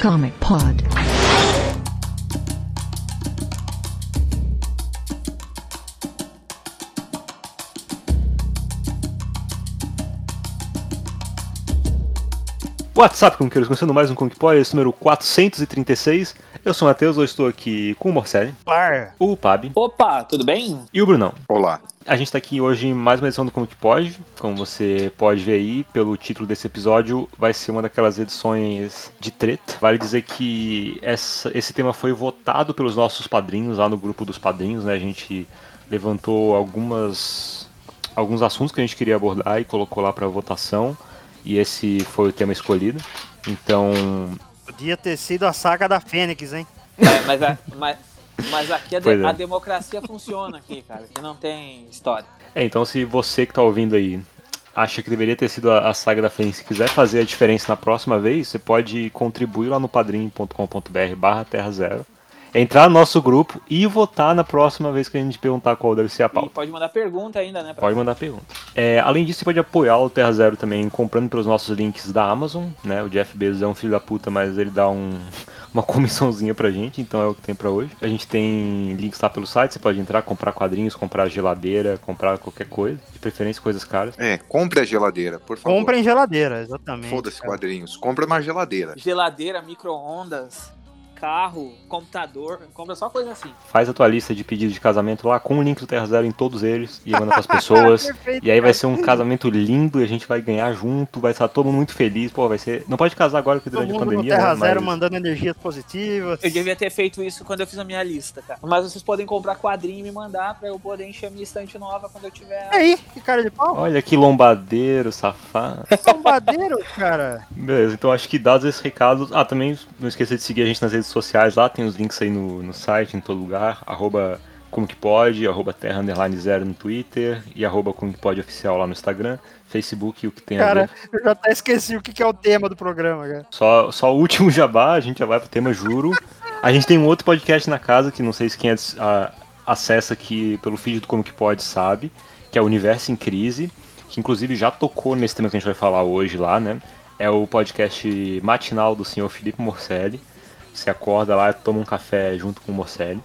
Comic Pod. WhatsApp, como queiros, começando mais um Comic Pod, esse número 436. Eu sou o Matheus, eu estou aqui com o Morcelli, Par. o Pab Opa, tudo bem? e o Brunão. Olá. A gente está aqui hoje em mais uma edição do Comic Pod. Como você pode ver aí, pelo título desse episódio, vai ser uma daquelas edições de treta. Vale dizer que essa- esse tema foi votado pelos nossos padrinhos lá no grupo dos padrinhos, né? A gente levantou algumas alguns assuntos que a gente queria abordar e colocou lá para votação. E esse foi o tema escolhido. Então, Podia ter sido a saga da Fênix, hein? É, mas, a- mas, mas aqui a, de- é. a democracia funciona aqui, cara. Aqui não tem história. É, então se você que tá ouvindo aí acha que deveria ter sido a, a saga da Fênix e quiser fazer a diferença na próxima vez, você pode contribuir lá no padrim.com.br barra terra zero, entrar no nosso grupo e votar na próxima vez que a gente perguntar qual deve ser a E pauta. pode mandar pergunta ainda, né? Pode mandar pergunta. É, além disso, você pode apoiar o Terra Zero também comprando pelos nossos links da Amazon, né? O Jeff Bezos é um filho da puta, mas ele dá um, uma comissãozinha pra gente, então é o que tem pra hoje. A gente tem links lá pelo site, você pode entrar, comprar quadrinhos, comprar geladeira, comprar qualquer coisa, de preferência coisas caras. É, compre a geladeira, por favor. Compra em geladeira, exatamente. Foda-se quadrinhos. Compre uma geladeira. Geladeira, micro-ondas, carro, computador, compra só coisa assim. Faz a tua lista de pedidos de casamento lá com o link do Terra Zero em todos eles e manda pras pessoas. Perfeito, E aí vai ser um casamento lindo e a gente vai ganhar junto, vai estar todo mundo muito feliz. Pô, vai ser. Não pode casar agora porque durante a pandemia. Terra né, Zero mas- mandando energias positivas. Eu devia ter feito isso quando eu fiz a minha lista, cara. Mas vocês podem comprar quadrinho e me mandar pra eu poder encher a minha estante nova quando eu tiver. E aí, que cara de pau? Olha que lombadeiro, safado. Bombadeiro, cara. Beleza, então acho que dados esses recados. Ah, também não esqueça de seguir a gente nas redes sociais lá, tem os links aí no, no site, em todo lugar. Arroba como que pode, arroba terra underline zero no Twitter e arroba como que pode oficial lá no Instagram, Facebook, o que tem. Cara, eu já até esqueci o que que é o tema do programa, cara. Só, só o último jabá, a gente já vai pro tema juro. A gente tem um outro podcast na casa que não sei se quem ades- a- acessa aqui pelo feed do Como Que Pode sabe, que é o Universo em Crise, que inclusive já tocou nesse tema que a gente vai falar hoje lá, né? É o podcast matinal do senhor Felipe Morcelli. Você acorda lá, toma um café junto com o Morcelli.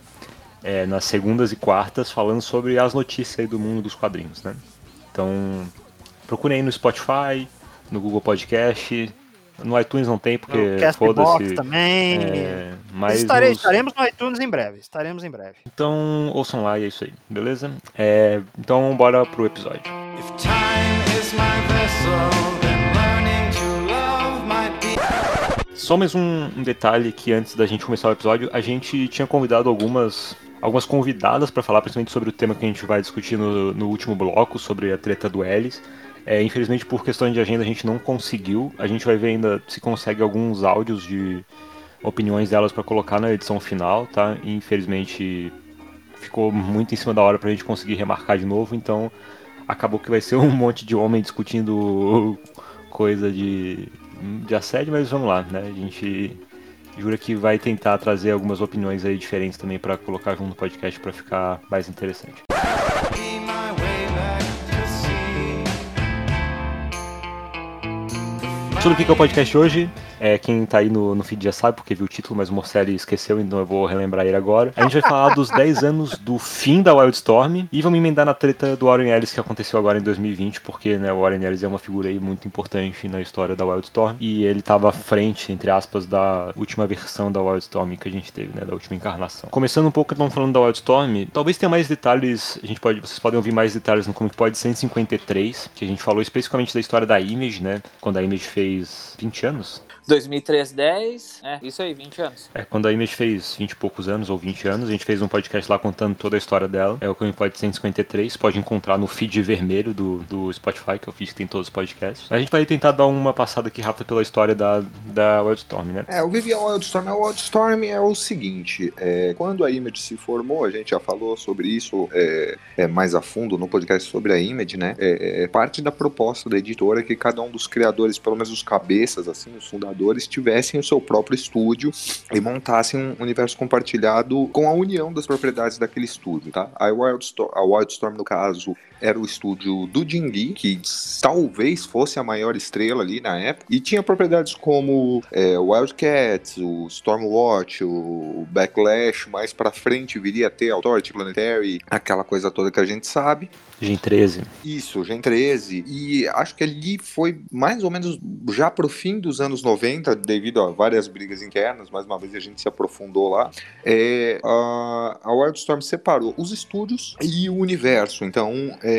é, nas segundas e quartas, falando sobre as notícias aí do mundo dos quadrinhos, né? Então, procurem aí no Spotify, no Google Podcast. No iTunes não tem, porque foda-se. também. É, mas Estarei- nos- Estaremos no iTunes em breve. Estaremos em breve. Então, ouçam lá e é isso aí, beleza? É, então, bora pro episódio. If time is my vessel, Só mais um, detalhe que antes da gente começar o episódio, a gente tinha convidado algumas algumas convidadas para falar principalmente sobre o tema que a gente vai discutir no, no último bloco, sobre a treta do Ellis. É, infelizmente, por questões de agenda, a gente não conseguiu. A gente vai ver ainda se consegue alguns áudios de opiniões delas para colocar na edição final, tá? E, infelizmente, ficou muito em cima da hora pra gente conseguir remarcar de novo, então acabou que vai ser um monte de homem discutindo coisa de, de assédio, mas vamos lá, né? A gente jura que vai tentar trazer algumas opiniões aí diferentes também pra colocar junto no podcast pra ficar mais interessante. Sobre o que é o podcast hoje, é, quem tá aí no, no feed já sabe, porque viu o título, mas o Morcelli esqueceu, então eu vou relembrar ele agora. A gente vai falar dos 10 anos do fim da Wildstorm e vamos emendar na treta do Warren Ellis que aconteceu agora em 2020, porque né, o Warren Ellis é uma figura aí muito importante na história da Wildstorm e ele tava à frente, entre aspas, da última versão da Wildstorm que a gente teve, né, da última encarnação. Começando um pouco então falando da Wildstorm, talvez tenha mais detalhes, a gente pode, vocês podem ouvir mais detalhes no Comic Pod 153, que a gente falou especificamente da história da Image, né, quando a Image fez 20 anos. 2003, 10. É, isso aí, 20 anos. É, quando a Image fez 20 e poucos anos, ou 20 anos, a gente fez um podcast lá contando toda a história dela. É o Comic Pod 153, pode encontrar no feed vermelho do, do Spotify, que é o feed que tem todos os podcasts. A gente vai tentar dar uma passada aqui rápida pela história da, da Wildstorm, né? É, o Vivian Wildstorm, a Wildstorm é o seguinte, é, quando a Image se formou, a gente já falou sobre isso é, é, mais a fundo no podcast sobre a Image, né? É, é parte da proposta da editora que cada um dos criadores, pelo menos os cabeças, assim, os fundadores, tivessem o seu próprio estúdio e montassem um universo compartilhado com a união das propriedades daquele estúdio, tá? A Wildstorm, a Wildstorm no caso, era o estúdio do Lee, que talvez fosse a maior estrela ali na época, e tinha propriedades como é, Wildcats, o Stormwatch, o Backlash, mais pra frente viria a ter Authority Planetary, aquela coisa toda que a gente sabe. Gen 13. Isso, Gen 13. E acho que ali foi mais ou menos já pro fim dos anos 90, devido a várias brigas internas, mais uma vez a gente se aprofundou lá. É, a, a Wildstorm separou os estúdios e o universo. Então, é,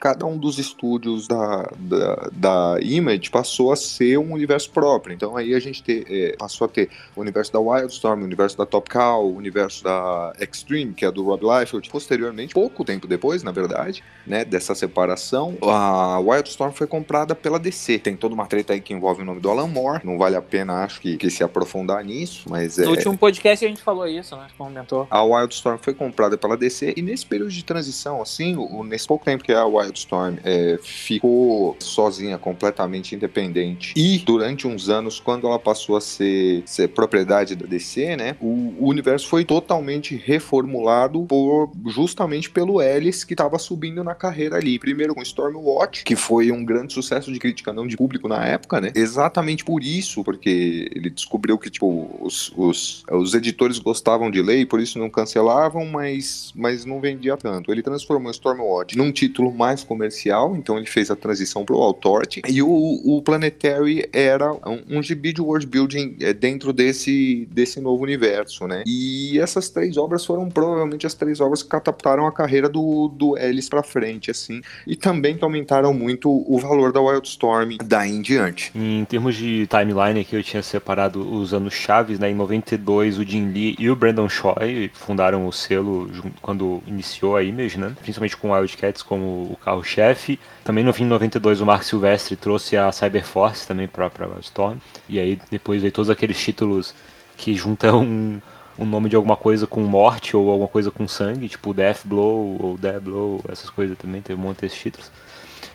cada um dos estúdios da, da, da Image passou a ser um universo próprio. Então, aí a gente te- é, passou a ter o universo da Wildstorm, o universo da Top Cow, o universo da Extreme, que é do Rob Liefeld. Posteriormente, pouco tempo depois, na verdade, né, dessa separação, a Wildstorm foi comprada pela DC. Tem toda uma treta aí que envolve o nome do Alan Moore. Não vale a pena, acho que, que se aprofundar nisso, mas é. No último podcast a gente falou isso, né? Comentou. A Wildstorm foi comprada pela DC e nesse período de transição, assim, nesse pouco tempo que a Wildstorm é, ficou sozinha, completamente independente, e durante uns anos, quando ela passou a ser, ser propriedade da DC, né, o, o universo foi totalmente reformulado por justamente pelo Ellis que estava subindo na carreira ali. Primeiro com Stormwatch, que foi um grande sucesso de crítica, não de público na época, né? Exatamente por isso, porque ele descobriu que tipo os, os, os editores gostavam de ler e por isso não cancelavam, mas, mas não vendia tanto. Ele transformou Stormwatch num título mais comercial, então ele fez a transição pro Authority e o, o Planetary era um, um gibi de world building é, dentro desse, desse novo universo, né? E essas três obras foram provavelmente as três obras que catapultaram a carreira do, do Ellis pra frente, assim, e também que aumentaram muito o valor da Wildstorm daí em diante. Em termos de timeline aqui, eu tinha separado os anos chaves, né? Em 92, o Jim Lee e o Brandon Choi fundaram o selo quando iniciou a Image, né? Principalmente com Wildcats como o carro-chefe. Também no fim de 92, o Mark Silvestre trouxe a Cyberforce também para a Wildstorm. E aí depois veio todos aqueles títulos que juntam um, um nome de alguma coisa com morte ou alguma coisa com sangue, tipo Death Blow ou Death Blow, essas coisas também, teve um monte desses títulos.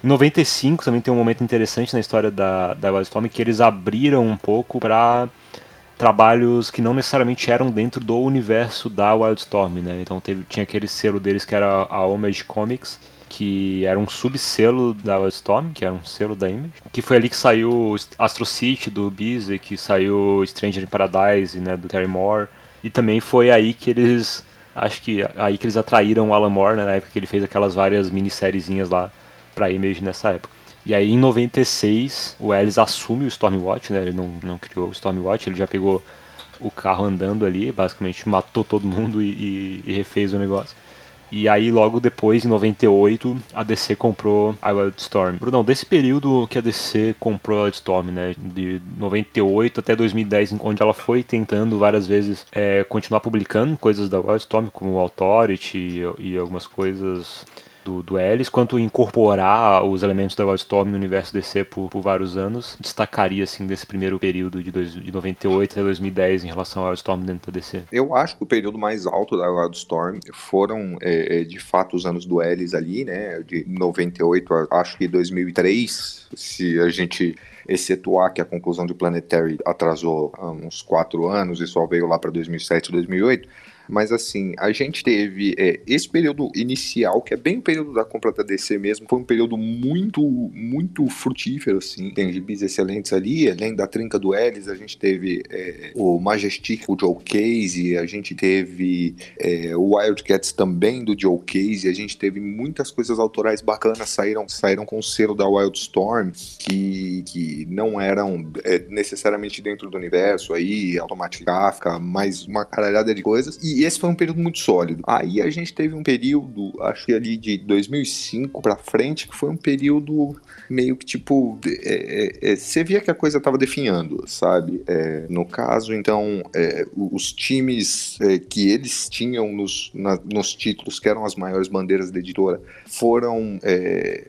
Em 95 também tem um momento interessante na história da, da Wildstorm que eles abriram um pouco para trabalhos que não necessariamente eram dentro do universo da Wildstorm, né? Então teve, tinha aquele selo deles que era a Homage Comics, que era um subselo da Wildstorm, que era um selo da Image, que foi ali que saiu Astro City do Beasley, que saiu Stranger in Paradise, né, do Terry Moore, e também foi aí que eles acho que aí que eles atraíram o Alan Moore, né, na época que ele fez aquelas várias minissériezinhas lá pra Image nessa época. E aí em 96 o Ellis assume o Stormwatch, né? Ele não, não criou o Stormwatch, ele já pegou o carro andando ali, basicamente matou todo mundo e, e- e refez o negócio. E aí logo depois, em 98, a DC comprou a Wildstorm. Brunão, desse período que a DC comprou a Wildstorm, né, de 98 até 2010, onde ela foi tentando várias vezes é, continuar publicando coisas da Wildstorm, como Authority e, e algumas coisas do, do Ellis, quanto incorporar os elementos da Wildstorm no universo DC por, por vários anos, destacaria assim desse primeiro período de, dois, de 98 até 2010 em relação ao Wildstorm dentro da DC? Eu acho que o período mais alto da Wildstorm foram, é, é, de fato, os anos do Ellis ali, né? De 98 a acho que 2003, se a gente excetuar que a conclusão de Planetary atrasou uns quatro anos e só veio lá para 2007, 2008. Mas assim, a gente teve é, esse período inicial, que é bem o período da compra da DC mesmo, foi um período muito, muito frutífero, assim. Tem gibis excelentes ali, além da trinca do Ellis, a gente teve é, o Majestic, o Joe Casey, a gente teve é, o Wildcats também do Joe Casey, a gente teve muitas coisas autorais bacanas saíram, saíram com o selo da Wildstorm, que, que não eram é, necessariamente dentro do universo aí, Automatic Kafka, mais uma caralhada de coisas, e esse foi um período muito sólido. Aí a gente teve um período, acho que ali de 2005 pra frente, que foi um período meio que tipo, é, é, é, você via que a coisa tava definhando, sabe? É, no caso, então, é, os times que eles tinham nos, na- nos títulos, que eram as maiores bandeiras da editora, foram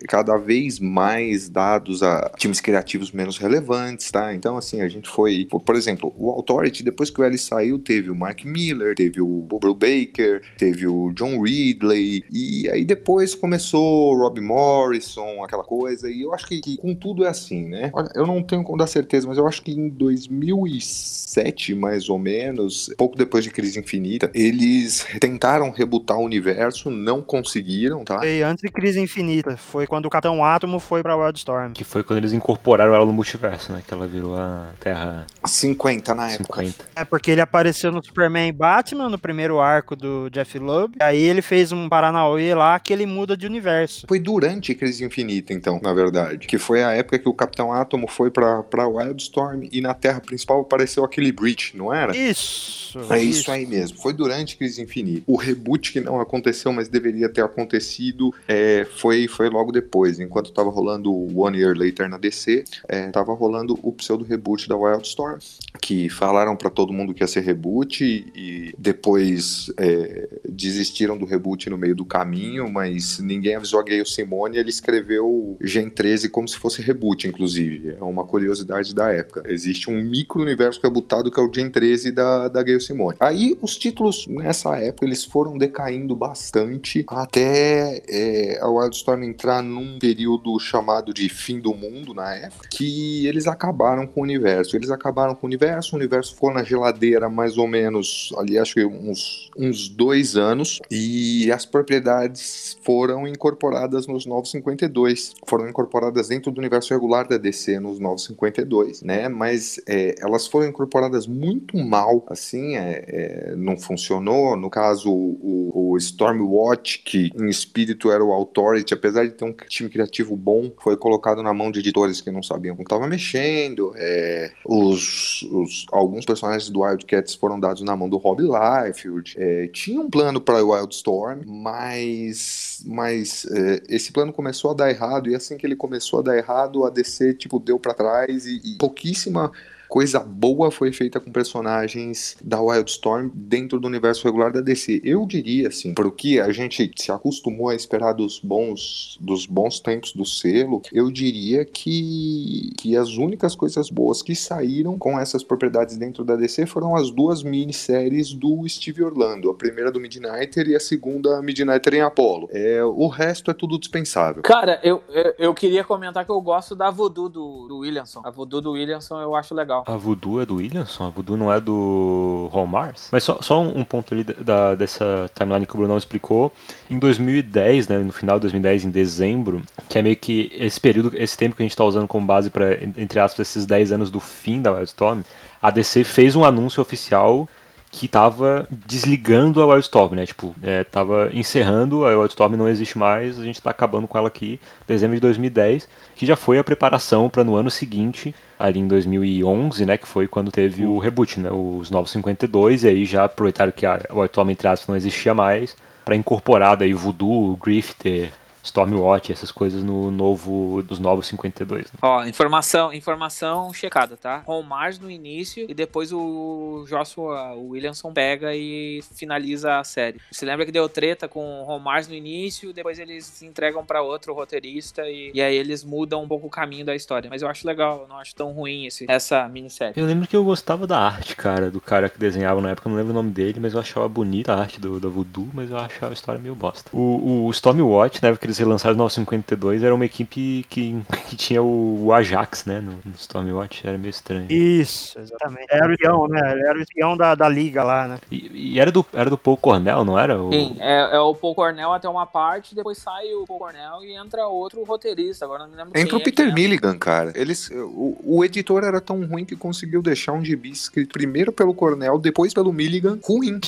cada vez mais dados a times criativos menos relevantes, tá? Então, assim, a gente foi, por, por exemplo, o Authority, depois que o Ellis saiu, teve o Mark Miller, teve o o Bob Baker, teve o John Ridley, e aí depois começou o Rob Morrison, aquela coisa, e eu acho que, que com tudo é assim, né? Eu não tenho como dar certeza, mas eu acho que em 2007, mais ou menos, pouco depois de Crise Infinita, eles tentaram rebutar o universo, não conseguiram, tá? Foi antes de Crise Infinita. Foi quando o Capitão Átomo foi pra Wildstorm. Que foi quando eles incorporaram ela no multiverso, né? Que ela virou a Terra 50 na época. 50. É porque ele apareceu no Superman e Batman, no primeiro arco do Jeff Loeb. Aí ele fez um Paranauê lá que ele muda de universo. Foi durante Crise Infinita, então, na verdade. Que foi a época que o Capitão Átomo foi pra, pra Wildstorm e na Terra principal apareceu aquele Breach, não era? Isso. É isso aí mesmo. Foi durante Crise Infinita. O reboot que não aconteceu, mas deveria ter acontecido, é, foi, foi logo depois. Enquanto tava rolando o One Year Later na DC, é, tava rolando o pseudo reboot da Wildstorm, que falaram pra todo mundo que ia ser reboot e depois é, desistiram do reboot no meio do caminho, mas ninguém avisou a Gayle Simone. Ele escreveu Gen 13 como se fosse reboot, inclusive. É uma curiosidade da época. Existe um micro-universo rebutado que é o Gen 13 da, da Gayle Simone. Aí os títulos nessa época eles foram decaindo bastante até é, a Wildstorm entrar num período chamado de fim do mundo na época, que eles acabaram com o universo. Eles acabaram com o universo, o universo ficou na geladeira mais ou menos, ali acho que uns, uns dois anos, e as propriedades foram incorporadas nos 952. Foram incorporadas dentro do universo regular da DC nos 952, né? Mas é, elas foram incorporadas muito mal, assim, é, é, não funcionou. No caso, o, o Stormwatch, que em espírito era o Authority, apesar de ter um time criativo bom, foi colocado na mão de editores que não sabiam como estava mexendo. É, os, os- alguns personagens do Wildcats foram dados na mão do Rob Liefeld. É, tinha um plano para Wildstorm, mas, mas é, esse plano começou a dar errado, e assim que ele começou a dar errado, a DC tipo, deu para trás e, e pouquíssima coisa boa foi feita com personagens da Wildstorm dentro do universo regular da DC. Eu diria assim, pro que a gente se acostumou a esperar dos bons dos bons tempos do selo, eu diria que que as únicas coisas boas que saíram com essas propriedades dentro da DC foram as duas minisséries do Steve Orlando, a primeira do Midnighter e a segunda Midnighter em Apollo. É, o resto é tudo dispensável. Cara, eu, eu, eu queria comentar que eu gosto da Voodoo do, do Williamson. A Voodoo do Williamson eu acho legal. A Voodoo é do Williamson? A Voodoo não é do Ron Mars? Mas só, só um ponto ali da, dessa timeline que o Brunão explicou. Em 2010, né, no final de 2010, em dezembro, que é meio que esse período, esse tempo que a gente está usando como base para, entre aspas, esses 10 anos do fim da Wildstorm, a DC fez um anúncio oficial que tava desligando a Wildstorm, né? Tipo, é, tava encerrando, a Wildstorm não existe mais, a gente tá acabando com ela aqui, dezembro de 2010, que já foi a preparação para no ano seguinte, ali em 2011, né, que foi quando teve o reboot, né, os 952, e aí já aproveitaram que a Wildstorm, entre aspas, não existia mais, para incorporar daí Voodoo, Grifter, Stormwatch, essas coisas no novo, dos novos 52. Né? Ó, informação, informação checada, tá? Ron Mars no início e depois o Joshua o Williamson pega e finaliza a série. Você lembra que deu treta com o Ron Mars no início, depois eles entregam pra outro roteirista e, e aí eles mudam um pouco o caminho da história. Mas eu acho legal, eu não acho tão ruim esse, essa minissérie. Eu lembro que eu gostava da arte, cara, do cara que desenhava na época, eu não lembro o nome dele, mas eu achava bonita a arte do, do Voodoo, mas eu achava a história meio bosta. O, o Stormwatch, na época que eles relançaram no 952, era uma equipe que, que tinha o, o Ajax, né, no, no Stormwatch, era meio estranho. Isso, exatamente. Era o espião, né? Era o espião da, da liga lá, né? E, e era, do, era do Paul Cornell, não era? O, Sim, é, é o Paul Cornell até uma parte, depois sai o Paul Cornell e entra outro roteirista. Agora não me lembro Entra quem o é Peter que Milligan, cara. Eles, o, o editor era tão ruim que conseguiu deixar um gibi escrito primeiro pelo Cornell, depois pelo Milligan, ruim.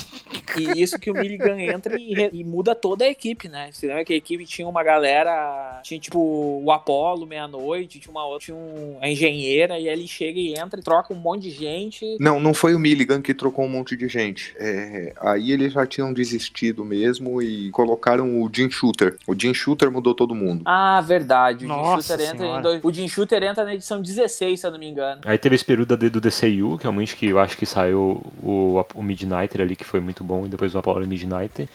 E isso que o Milligan entra e, e muda toda a equipe, né? Você lembra que a equipe tinha uma galera. Tinha tipo o Apollo, meia-noite, tinha uma outra, tinha um, a engenheira, e aí ele chega e entra e troca um monte de gente. Não, não foi o Milligan que trocou um monte de gente. É, aí eles já tinham desistido mesmo e colocaram o Jim Shooter. O Jim Shooter mudou todo mundo. Ah, verdade. O Jim Nossa Shooter entra em Senhora. dois- O Jim Shooter entra na edição 16, se eu não me engano. Aí teve esse período da- do DCU, que realmente que eu acho que saiu o, o Midnighter ali, que foi muito bom, e depois o Apollo Midnighter.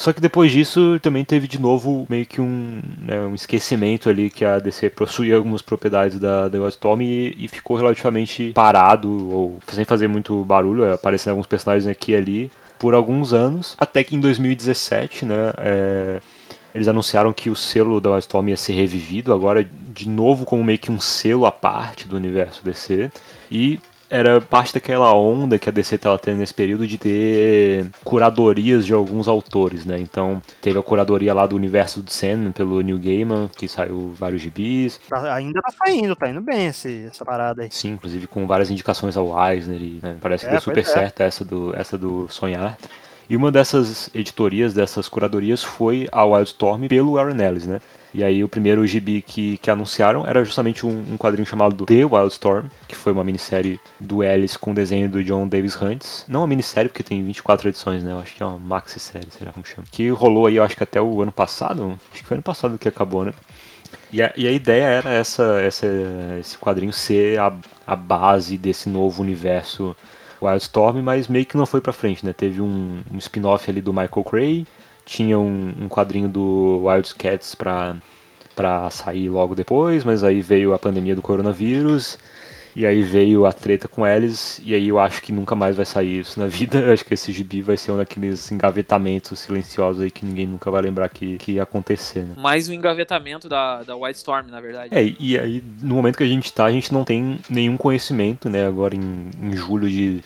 Só que depois disso também teve de novo meio que um, né, um esquecimento ali que a DC possuía algumas propriedades da, da Wildstorm e, e ficou relativamente parado, ou sem fazer muito barulho, aparecendo alguns personagens aqui e ali, por alguns anos, até que em 2017, né, é, eles anunciaram que o selo da Wildstorm ia ser revivido, agora de novo como meio que um selo à parte do universo DC. E era parte daquela onda que a DC estava tendo nesse período de ter curadorias de alguns autores, né? Então teve a curadoria lá do universo do Sandman pelo New Gaiman, que saiu vários gibis. Tá- ainda tá saindo, tá indo bem esse, essa parada aí. Sim, inclusive com várias indicações ao Eisner. E, né, parece que É, deu super é. certo essa do, essa do Sonhar. E uma dessas editorias, dessas curadorias, foi a Wildstorm pelo Warren Ellis, né? E aí o primeiro gibi que, que anunciaram era justamente um, um quadrinho chamado The Wildstorm, que foi uma minissérie do Ellis com desenho do John Davis Hunt. Não uma minissérie, porque tem 24 edições, né? Eu acho que é uma maxi-série, sei lá como chama. Que rolou aí, eu acho que até o ano passado. Acho que foi ano passado que acabou, né? E a, e a ideia era essa, essa, esse quadrinho ser a, a base desse novo universo Wildstorm, mas meio que não foi pra frente, né? Teve um, um spin-off ali do Michael Cray, tinha um, um quadrinho do Wild Cats pra, pra sair logo depois, mas aí veio a pandemia do coronavírus, e aí veio a treta com eles, e aí eu acho que nunca mais vai sair isso na vida. Eu acho que esse gibi vai ser um daqueles engavetamentos silenciosos aí que ninguém nunca vai lembrar que, que ia acontecer, né? Mais um engavetamento da, da White Storm, na verdade. É, e aí no momento que a gente tá, a gente não tem nenhum conhecimento, né, agora em, em julho de,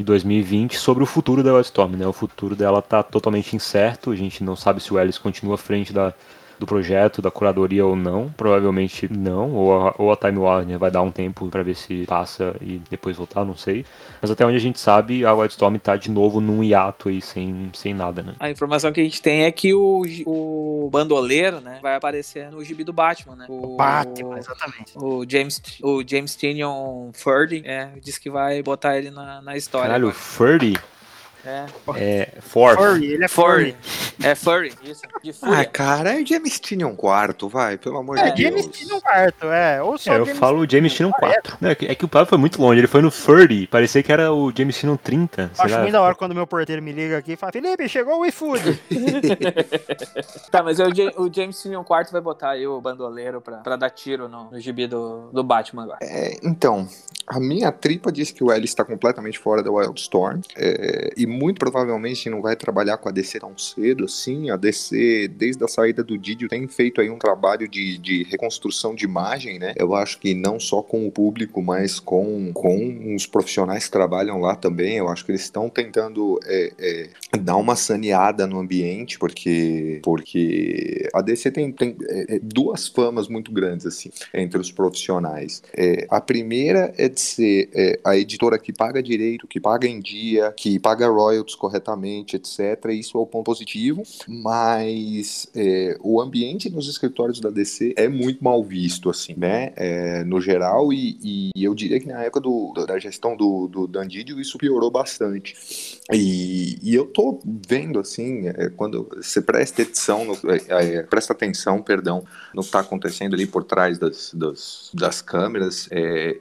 de 2020, sobre o futuro da Wildstorm, né? O futuro dela tá totalmente incerto, a gente não sabe se o Ellis continua à frente da, do projeto, da curadoria ou não, provavelmente não, ou a, ou a Time Warner vai dar um tempo pra ver se passa e depois voltar, não sei. Mas até onde a gente sabe, a Wildstorm tá de novo num hiato aí, sem, sem nada, né? A informação que a gente tem é que o, o bandoleiro, né, vai aparecer no gibi do Batman, né? O, Batman, exatamente. O James, o James Tynion Furdy, é, disse que vai botar ele na, na história. Caralho, agora. É, é Force. Furry, ele é Furry. furry. É Furry, isso. De Ah, fúria. cara, é James Tynion quarto, vai, pelo amor É, de James Deus. Tynion quarto, é. Ou só É, eu James falo James Tynion Tynion 4. Não, é, que, é que o Pablo foi muito longe, ele foi no 30, parecia que era o James Tynion 30. Eu sei acho lá. muito da hora quando meu porteiro me liga aqui e fala: Felipe, chegou o iFood. Tá, mas o, Ja- o James Tynion IV vai botar aí o bandoleiro pra, pra dar tiro no, no gibi do, do Batman agora. É, então, a minha tripa diz que o Ellis está completamente fora da Wildstorm é, e muito provavelmente não vai trabalhar com a DC tão cedo assim. A DC, desde a saída do Didio, tem feito aí um trabalho de, de reconstrução de imagem, né? Eu acho que não só com o público, mas com, com os profissionais que trabalham lá também. Eu acho que eles estão tentando é, é, dar uma saneada no ambiente, porque, porque a DC tem, tem é, é, duas famas muito grandes assim entre os profissionais. É, a primeira é de ser é, a editora que paga direito, que paga em dia, que paga royalties corretamente, etc. Isso é o ponto positivo, mas é, o ambiente nos escritórios da DC é muito mal visto, assim, né? É, no geral, e, e eu diria que na época do- da gestão do, do Dan Didio, isso piorou bastante. E, e eu tô vendo, assim, é, quando você presta atenção, no- é, é, presta atenção, perdão, no que está acontecendo ali por trás das, das, das câmeras,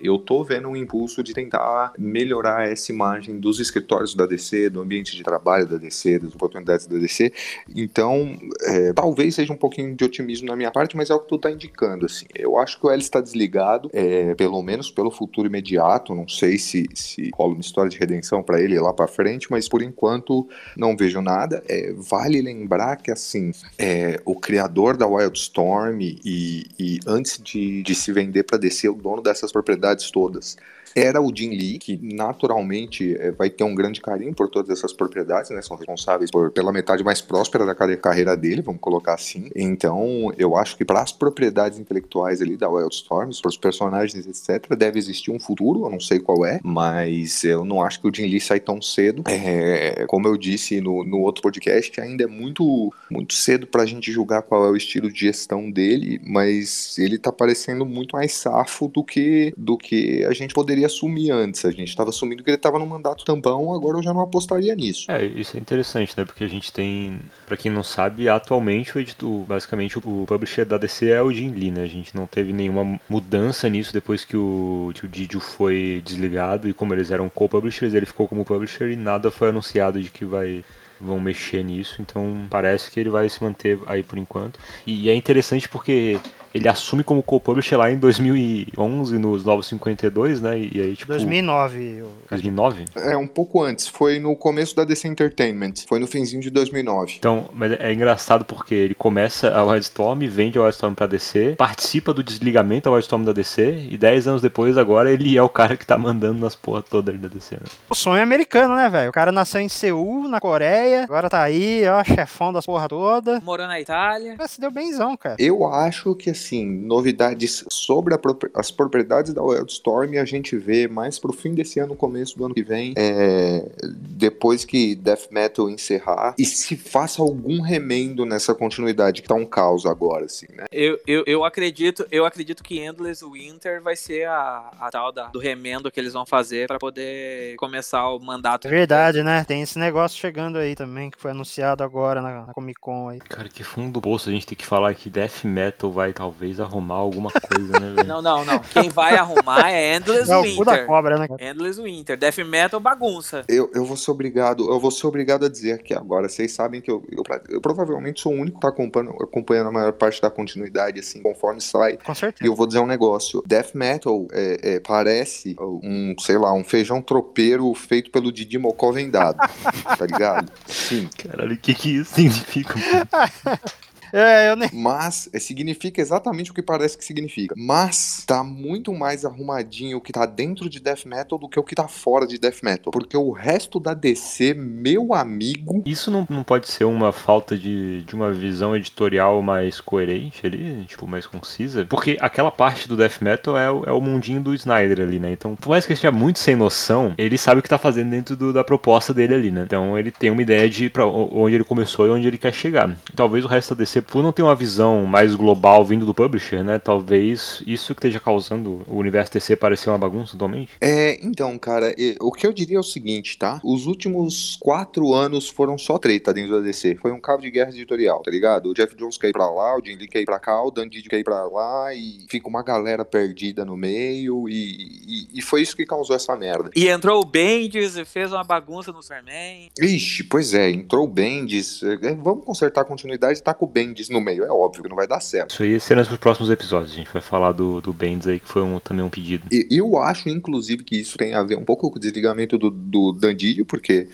eu tô vendo um impulso de tentar melhorar essa imagem dos escritórios da DC, do ambiente de trabalho da DC, das oportunidades da DC. Então, é, talvez seja um pouquinho de otimismo na minha parte, mas é o que tu tá indicando, assim. Eu acho que o L está desligado, é, pelo menos pelo futuro imediato. Não sei se, se rola uma história de redenção para ele lá para frente, mas por enquanto não vejo nada. É, vale lembrar que, assim, é, o criador da Wildstorm e, e antes de, de se vender para DC, o dono dessas propriedades todas era o Jim Lee, que naturalmente é, vai ter um grande carinho por todas essas propriedades, né? São responsáveis por, pela metade mais próspera da carre- carreira dele, vamos colocar assim. Então, eu acho que para as propriedades intelectuais ali da Wildstorm, para os personagens, etc., deve existir um futuro, eu não sei qual é, mas eu não acho que o Jim Lee sai tão cedo. É, como eu disse no, no outro podcast, ainda é muito, muito cedo para a gente julgar qual é o estilo de gestão dele, mas ele tá parecendo muito mais safo do que, do que a gente poderia assumir antes. A gente estava assumindo que ele estava no mandato tampão, agora eu já não apostaria nisso. É, isso é interessante, né? Porque a gente tem, pra quem não sabe, atualmente o editor, basicamente o publisher da DC é o Jim Lee, né? A gente não teve nenhuma mudança nisso depois que o, que o Didio foi desligado e como eles eram co-publishers, ele ficou como publisher e nada foi anunciado de que vai vão mexer nisso, então parece que ele vai se manter aí por enquanto. E é interessante porque ele assume como co-publisher lá em 2011, nos Novos 52, né? E aí, tipo... 2009. o- 2009? É, um pouco antes. Foi no começo da DC Entertainment. Foi no finzinho de 2009. Então, mas é engraçado porque ele começa a Wildstorm, vende a Wildstorm pra DC, participa do desligamento da Wildstorm da DC, e 10 anos depois, agora, ele é o cara que tá mandando nas porra toda ali da DC, né? O sonho americano, né, velho? O cara nasceu em Seul, na Coreia, agora tá aí, ó, chefão das porra toda. Morando na Itália. Cara, Se deu benzão, cara. Eu acho que, assim, novidades sobre as propriedades da Wildstorm a gente vê mais pro fim desse ano, começo do ano que vem, é, depois que Death Metal encerrar, e se faça algum remendo nessa continuidade, que tá um caos agora, assim, né? Eu, eu, eu acredito, eu acredito que Endless Winter vai ser a, a tal da, do remendo que eles vão fazer pra poder começar o mandato. É verdade, né? Tem esse negócio chegando aí também, que foi anunciado agora na, na Comic Con aí. Cara, que fundo do bolso a gente tem que falar que Death Metal vai talvez arrumar alguma coisa, né, velho? Não, não, não. Quem vai arrumar é Endless É o cu da Winter. cobra, né? cara? Endless Winter. Death Metal bagunça. Eu, eu vou ser obrigado, eu vou ser obrigado a dizer aqui agora. Vocês sabem que eu, eu, eu provavelmente sou o único que tá acompanhando, acompanhando a maior parte da continuidade, assim, conforme sai. Com E certeza. eu vou dizer um negócio. Death Metal é, é, parece um, sei lá, um feijão tropeiro feito pelo Didi Mocó vendado. tá ligado? Sim. Caralho, o que que isso significa? É, eu nem. Mas é, significa exatamente o que parece que significa. Mas tá muito mais arrumadinho o que tá dentro de Death Metal do que o que tá fora de Death Metal. Porque o resto da DC, meu amigo. Isso não, não pode ser uma falta de, de uma visão editorial mais coerente ali, tipo, mais concisa? Porque aquela parte do Death Metal é o, é o mundinho do Snyder ali, né? Então, por mais que ele esteja muito sem noção, ele sabe o que tá fazendo dentro do- da proposta dele ali, né? Então, ele tem uma ideia de pra onde ele começou e onde ele quer chegar. Talvez o resto da DC, por não ter uma visão mais global vindo do publisher, né? Talvez isso que esteja causando o universo DC parecer uma bagunça atualmente. É, então, cara, o que eu diria é o seguinte, tá? Os últimos quatro anos foram só treta dentro da DC. Foi um cabo de guerra editorial, tá ligado? O Jeff Jones quer ir pra lá, o Jim Lee quer ir pra cá, o Dan Didio quer ir pra lá, e fica uma galera perdida no meio, e, e, e foi isso que causou essa merda. E entrou o Bendis e fez uma bagunça no Superman. Ixi, pois é, entrou o Bendis. é, vamos consertar a continuidade e tá com o Bendis no meio. É óbvio que não vai dar certo. Isso aí será nos próximos episódios. A gente vai falar do, do Bendis aí, que foi um- também um pedido. E eu acho, inclusive, que isso tem a ver um pouco com o desligamento do, do Dandidio, porque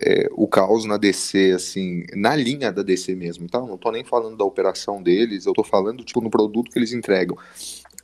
é, o caos na DC, assim, na linha da DC mesmo, então não tô nem falando da operação deles, eu tô falando, tipo, no produto que eles entregam.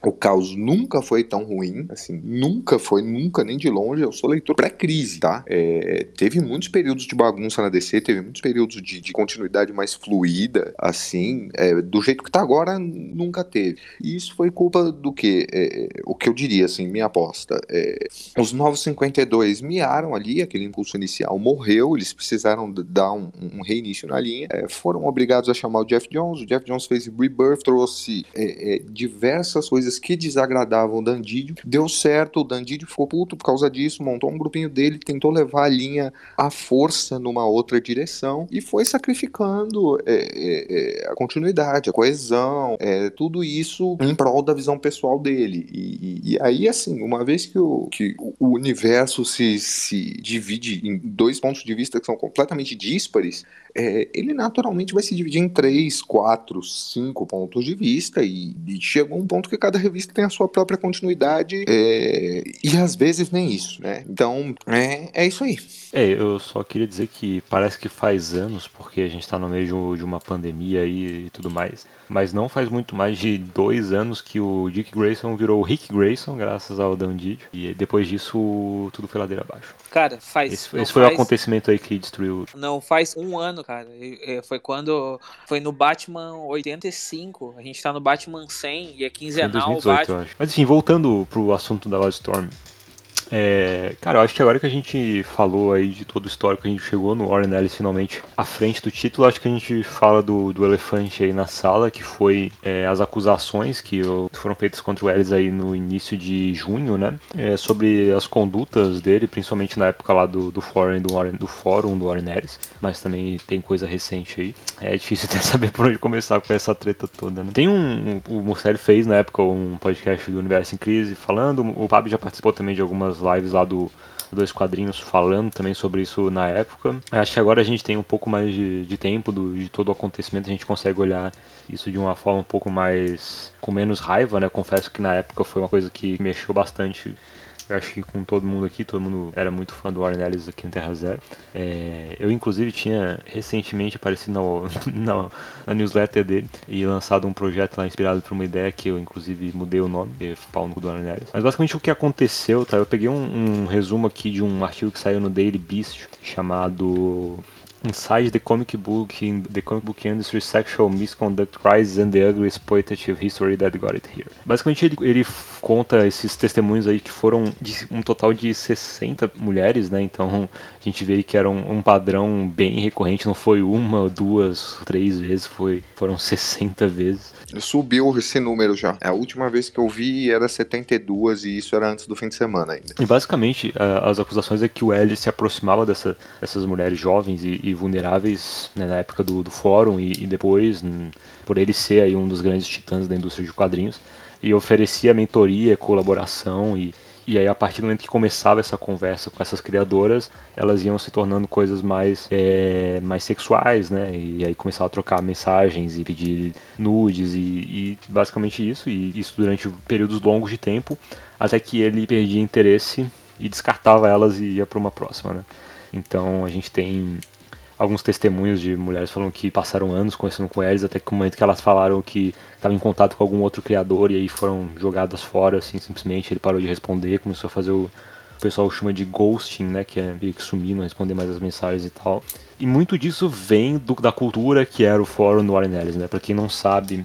O caos nunca foi tão ruim, assim, nunca foi, nunca, nem de longe. Eu sou leitor pré-crise, tá? É, teve muitos períodos de bagunça na DC, teve muitos períodos de, de continuidade mais fluida, assim, é, do jeito que tá agora, nunca teve. E isso foi culpa do quê? É, o que eu diria, assim, minha aposta. É, os Novos 52 miaram ali, aquele impulso inicial morreu, eles precisaram dar um, um reinício na linha, é, foram obrigados a chamar o Jeff Jones, o Jeff Jones fez Rebirth, trouxe é, é, diversas coisas que desagradavam o Dandidio, deu certo, o Dandidio ficou puto por causa disso, montou um grupinho dele, tentou levar a linha à força numa outra direção e foi sacrificando é, é, é, a continuidade, a coesão, é, tudo isso em prol da visão pessoal dele. E, e- e aí, assim, uma vez que o, que o universo se, se divide em dois pontos de vista que são completamente díspares, é, ele naturalmente vai se dividir em três, quatro, cinco pontos de vista e, e chega um ponto que cada revista tem a sua própria continuidade é, e às vezes nem isso, né? Então, é, é isso aí. É, eu só queria dizer que parece que faz anos, porque a gente tá no meio de um- de uma pandemia aí e tudo mais. Mas não faz muito mais de dois anos que o Dick Grayson virou o Rick Grayson, graças ao Dan Didio. E depois disso, tudo foi ladeira abaixo. Cara, faz. Esse, esse foi o faz- acontecimento aí que destruiu. Não faz um ano, cara. E- e Foi quando. Foi no Batman 85. A gente tá no Batman 100 e é quinzenal 2018, eu Batman. acho. Mas enfim, voltando pro assunto da Wildstorm. É, cara, eu acho que agora que a gente falou aí de todo o histórico, a gente chegou no Warren Ellis finalmente à frente do título, acho que a gente fala do, do elefante aí na sala, que foi é, as acusações que foram feitas contra o Ellis aí no início de junho, né? É, sobre as condutas dele, principalmente na época lá do, do, fórum, do, Warren, do fórum do Warren Ellis, mas também tem coisa recente aí. É difícil até saber por onde começar com essa treta toda, né? Tem um, o Musselli fez na época um podcast do Universo em Crise falando, o Fábio já participou também de algumas lives lá do dois quadrinhos falando também sobre isso na época. Acho que agora a gente tem um pouco mais de, de tempo do, de todo o acontecimento, a gente consegue olhar isso de uma forma um pouco mais. com menos raiva, né? Confesso que na época foi uma coisa que mexeu bastante eu acho que com todo mundo aqui, todo mundo era muito fã do Warren Ellis aqui em Terra Zero. É, eu, inclusive, tinha recentemente aparecido no, na, na, newsletter dele e lançado um projeto lá inspirado por uma ideia que eu, inclusive, mudei o nome, que é pau no do Warren Ellis. Mas basicamente o que aconteceu, tá? Eu peguei um, um resumo aqui de um artigo que saiu no Daily Beast chamado Inside the comic book in the comic book industry, sexual misconduct crisis and the ugly exploitative history that got it here. Basicamente ele, ele conta esses testemunhos aí que foram de um total de 60 mulheres, né? Então a gente vê que era um, um padrão bem recorrente, não foi uma, duas, três vezes, foi foram 60 vezes. Subiu esse número já. A última vez que eu vi era 72 e isso era antes do fim de semana ainda. E basicamente as acusações é que o L se aproximava dessa, dessas mulheres jovens e, e vulneráveis né, na época do, do fórum e, e depois, por ele ser aí um dos grandes titãs da indústria de quadrinhos, e oferecia mentoria, colaboração e e aí, a partir do momento que começava essa conversa com essas criadoras, elas iam se tornando coisas mais, é, mais sexuais, né? E aí começava a trocar mensagens e pedir nudes e, e basicamente isso. E isso durante períodos longos de tempo, até que ele perdia interesse e descartava elas e ia para uma próxima, né? Então a gente tem alguns testemunhos de mulheres falando que passaram anos conversando com eles, até que no momento que elas falaram que estavam em contato com algum outro criador e aí foram jogadas fora, assim, simplesmente. Ele parou de responder, começou a fazer o, o pessoal chama de ghosting, né, que é meio que sumir, não responder mais as mensagens e tal. E muito disso vem do, da cultura que era o fórum do Warren Ellis, né, pra quem não sabe,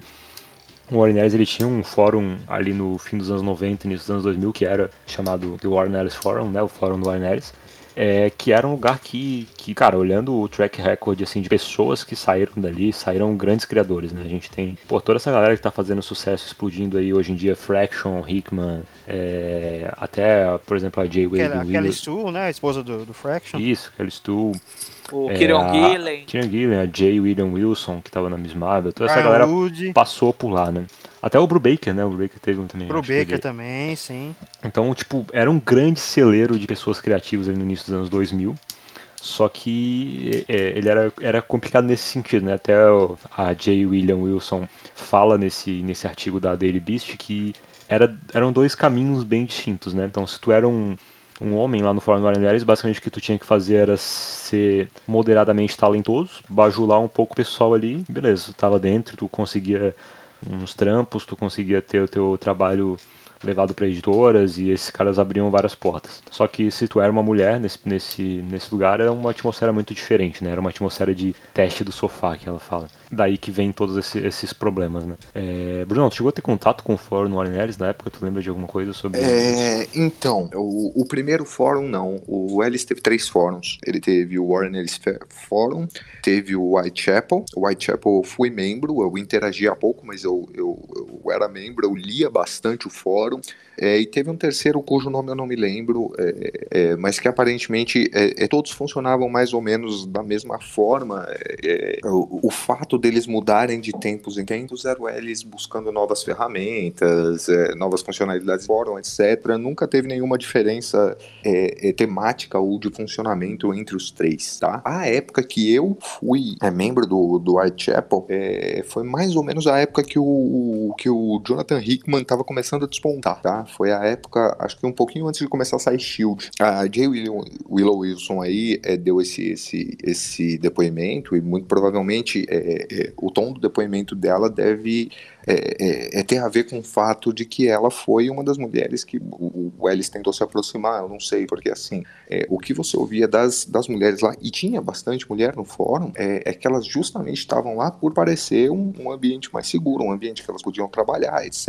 o Warren Ellis ele tinha um fórum ali no fim dos anos 90 início dos anos 2000 que era chamado The Warren Ellis Forum, né, o fórum do Warren Ellis é, que era um lugar que, que, cara, olhando o track record assim, de pessoas que saíram dali, saíram grandes criadores, né? A gente tem, pô, toda essa galera que tá fazendo sucesso, explodindo aí hoje em dia, Fraction, Hickman, é, até, por exemplo, a Jay Wade. Aquela, Kelly Stu, né? A esposa do, do Fraction. Isso, Kelly Stu. O é, Kieron Gillen. Kieron Gillen, a Jay William Wilson, que tava na Miss Marvel. Toda essa galera Wood. passou por lá, né? Até o Brubaker, né? O Brubaker teve um também. Brubaker também, sim. Então, tipo, era um grande celeiro de pessoas criativas ali no início dos anos 2000. Só que é, ele era, era complicado nesse sentido, né? Até a J. William Wilson fala nesse, nesse artigo da Daily Beast que era, eram dois caminhos bem distintos, né? Então, se tu era um, um homem lá no Fórum do Aranhares, basicamente o que tu tinha que fazer era ser moderadamente talentoso, bajular um pouco o pessoal ali, beleza, tu tava dentro, tu conseguia uns trampos, tu conseguia ter o teu trabalho levado para editoras e esses caras abriam várias portas. Só que se tu era uma mulher nesse, nesse, nesse lugar, era uma atmosfera muito diferente, né? Era uma atmosfera de teste do sofá, que ela fala. Daí que vem todos esses, esses problemas, né? É, Bruno, tu chegou a ter contato com o fórum no Warren Ellis na época? Tu lembra de alguma coisa sobre é, Então, o, o, primeiro fórum não. O Ellis teve três fóruns. Ele teve o Warren Ellis Fórum, teve o Whitechapel. O Whitechapel eu fui membro, eu interagia pouco, mas eu, eu, eu era membro, eu lia bastante o fórum. É, e teve um terceiro cujo nome eu não me lembro, é, é, mas que aparentemente é, é, todos funcionavam mais ou menos da mesma forma. O, o, fato deles mudarem de tempos em tempos era eles buscando novas ferramentas, novas funcionalidades fórum, etc. Nunca teve nenhuma diferença temática ou de funcionamento entre os três. Tá? A época que eu fui membro do, do Whitechapel foi mais ou menos a época que o, que o Jonathan Hickman estava começando a despontar. Tá? Foi a época, acho que um pouquinho antes de começar a sair Shield. A J. Willow, Willow Wilson aí é, deu esse, esse, esse depoimento e muito provavelmente é, é, o tom do depoimento dela deve é, é, é, ter a ver com o fato de que ela foi uma das mulheres que o, o Ellis tentou se aproximar, eu não sei, porque assim, é, o que você ouvia das, das mulheres lá, e tinha bastante mulher no fórum, é, é que elas justamente estavam lá por parecer um, um, ambiente mais seguro, um ambiente que elas podiam trabalhar, etc.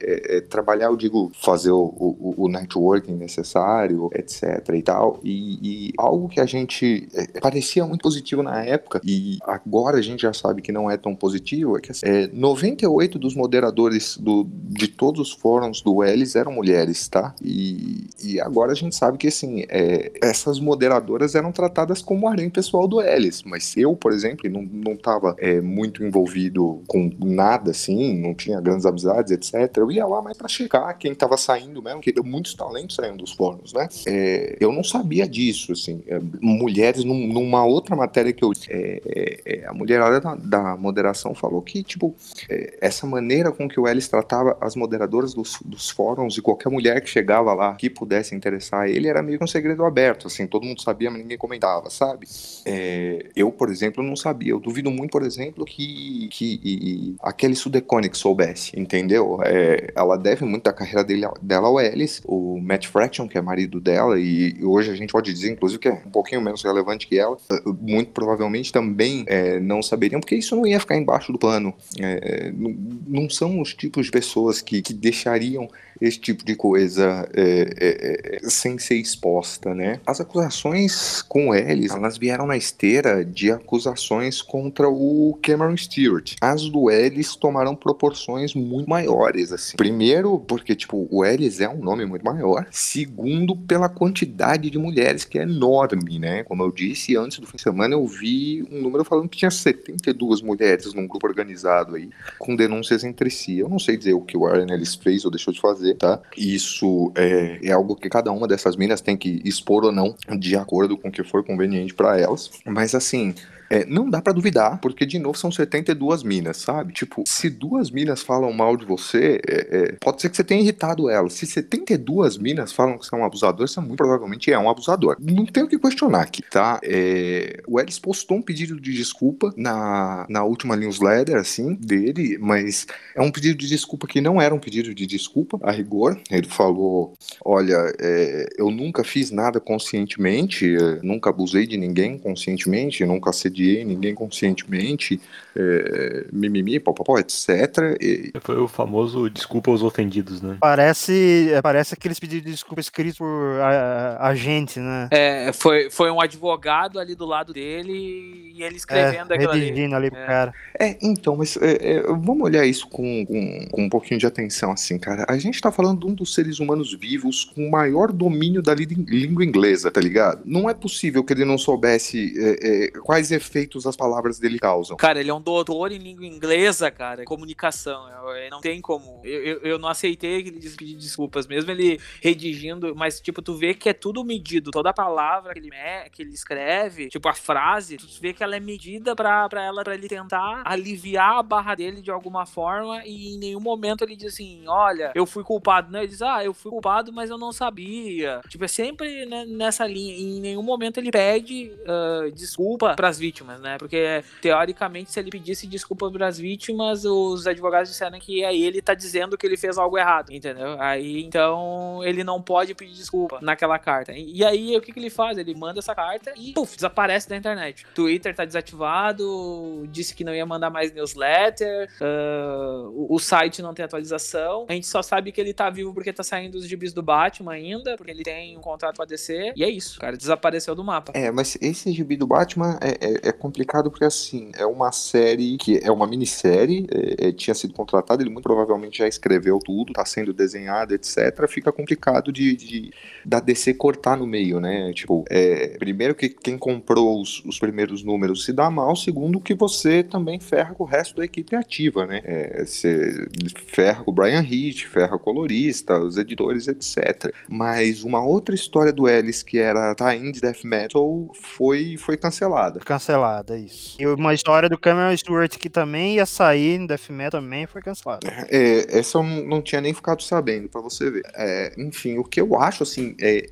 É, trabalhar, eu digo, fazer o, o, o, networking necessário, etc. e tal, e, e algo que a gente parecia muito positivo na época, e agora a gente já sabe que não é tão positivo, é que assim, 98 dos moderadores do, de todos os fóruns do Ellis eram mulheres, tá? E, e agora a gente sabe que, assim, é, essas moderadoras eram tratadas como harém pessoal do Ellis, mas eu, por exemplo, não, não tava é, muito envolvido com nada, assim, não tinha grandes amizades, etc. Eu ia lá mais pra che criticar quem tava saindo mesmo, que muitos talentos saíram dos fóruns, né? É, eu não sabia disso, assim. É, mulheres, num- numa outra matéria que eu. É, é, a mulherada da, da moderação falou que, tipo, é, essa maneira com que o Ellis tratava as moderadoras dos, dos fóruns e qualquer mulher que chegava lá que pudesse interessar ele era meio que um segredo aberto, assim, todo mundo sabia, mas ninguém comentava, sabe? É, eu, por exemplo, não sabia. Eu duvido muito, por exemplo, que, que e- aquele Sudeconic soubesse, entendeu? É, ela deve muito da carreira dele, dela ao Ellis, o Matt Fraction, que é marido dela, e, e hoje a gente pode dizer, inclusive, que é um pouquinho menos relevante que ela, eh, muito provavelmente também eh, não saberiam, porque isso não ia ficar embaixo do pano. É, não, não são os tipos de pessoas que, que deixariam esse tipo de coisa é, é, é, sem ser exposta, né? As acusações com o Ellis, elas vieram na esteira de acusações contra o Cameron Stewart. As do Ellis tomaram proporções muito maiores, assim. Primeiro, porque, tipo, o Ellis é um nome muito maior. Segundo, pela quantidade de mulheres, que é enorme, né? Como eu disse, antes do fim de semana eu vi um número falando que tinha 72 mulheres num grupo organizado aí, com denúncias entre si. Eu não sei dizer o que o Warren Ellis fez ou deixou de fazer, tá? Isso é, é algo que cada uma dessas minas tem que expor ou não, de acordo com o que for conveniente para elas. Mas assim. É, não dá pra duvidar, porque de novo são 72 minas, sabe? Tipo, se duas minas falam mal de você, é, é, pode ser que você tenha irritado elas. Se 72 minas falam que você é um abusador, você muito provavelmente é um abusador. Não tem o que questionar aqui, tá? É, o Ellis postou um pedido de desculpa na, na última newsletter, assim, dele, mas é um pedido de desculpa que não era um pedido de desculpa, a rigor. Ele falou: Olha, é, eu nunca fiz nada conscientemente, nunca abusei de ninguém conscientemente, nunca assediei ninguém conscientemente, é, mimimi, popopó, etc. E, Foi o famoso desculpa aos ofendidos, né? Parece, é, parece aqueles pedidos de desculpa escritos por a, a gente, né? É, foi, foi um advogado ali do lado dele e ele escrevendo é, aquilo ali. ali pro É. cara. É, então, mas é, é, vamos olhar isso com, com, com um pouquinho de atenção, assim, cara. A gente tá falando de um dos seres humanos vivos com o maior domínio da língua inglesa, tá ligado? Não é possível que ele não soubesse é, é, quais efeitos as palavras dele causam. Cara, ele é um doutor em língua inglesa, cara, comunicação. é- é- Não tem como. Eu, eu, eu não aceitei que ele pedir desculpas, mesmo ele redigindo, mas, tipo, tu vê que é tudo medido. Toda palavra que ele, que ele escreve, tipo, a frase, tu vê que ela é medida pra, pra, ela, pra ele tentar aliviar a barra dele de alguma forma e em nenhum momento ele diz assim, olha, eu fui culpado. Não, ele diz, ah, eu fui culpado, mas eu não sabia. Tipo, é sempre né, nessa linha. E em nenhum momento ele pede ah, desculpa pras vítimas, né? Porque, teoricamente, se ele pedisse desculpa pras vítimas, os advogados disseram que aí ele tá dizendo que ele fez algo errado, entendeu? Aí, então, ele não pode pedir desculpa naquela carta. E, aí, o que, que ele faz? Ele manda essa carta e, puf, desaparece da internet. Twitter tá desativado, disse que não ia mandar mais newsletter, ah, o, site não tem atualização. A gente só sabe que ele tá vivo porque tá saindo os gibis do Batman ainda, porque ele tem um contrato com a DC. E é isso, cara, desapareceu do mapa. É, mas esse gibi do Batman é, é- é complicado porque, assim, é uma série que é uma minissérie, é, é, tinha sido contratado, ele muito provavelmente já escreveu tudo, tá sendo desenhado, etc. Fica complicado de, de- da DC cortar no meio, né? Tipo, é, primeiro que quem comprou os, os primeiros números se dá mal, segundo que você também ferra com o resto da equipe ativa, né? É, você ferra com o Brian Hitch, ferra o colorista, os editores, etc. Mas uma outra história do Ellis que era Tie-in de Death Metal foi, foi cancelada. Cancelada, isso. E uma história do Cameron Stewart que também ia sair no Death Metal também foi cancelada. É, essa eu não, não tinha nem ficado sabendo, pra você ver. É, enfim, o que eu acho, assim, é,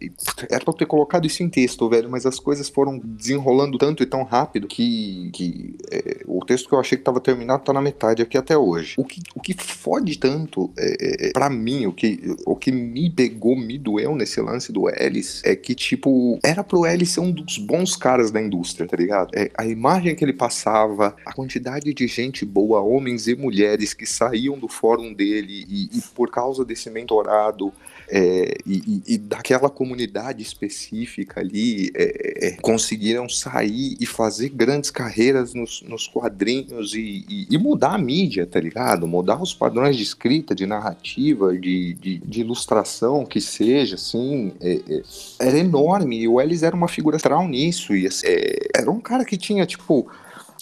era pra eu ter colocado isso em texto, velho, mas as coisas foram desenrolando tanto e tão rápido que, que é, o texto que eu achei que tava terminado tá na metade aqui até hoje. O que, o que fode tanto, é, é, pra mim, o que, o que me pegou, me doeu nesse lance do Ellis é que, tipo, era pro Ellis ser um dos bons caras da indústria, tá ligado? É, a imagem que ele passava, a quantidade de gente boa, homens e mulheres que saíam do fórum dele e, e por causa desse mentorado é, e, e- daquela comunidade específica ali é, é, conseguiram sair e fazer grandes carreiras nos, nos quadrinhos e, e- e mudar a mídia, tá ligado? Mudar os padrões de escrita, de narrativa, de, de- de ilustração, que seja, assim, é, é, era enorme. E o Ellis era uma figura central nisso. E assim, é, era um cara que tinha, tipo,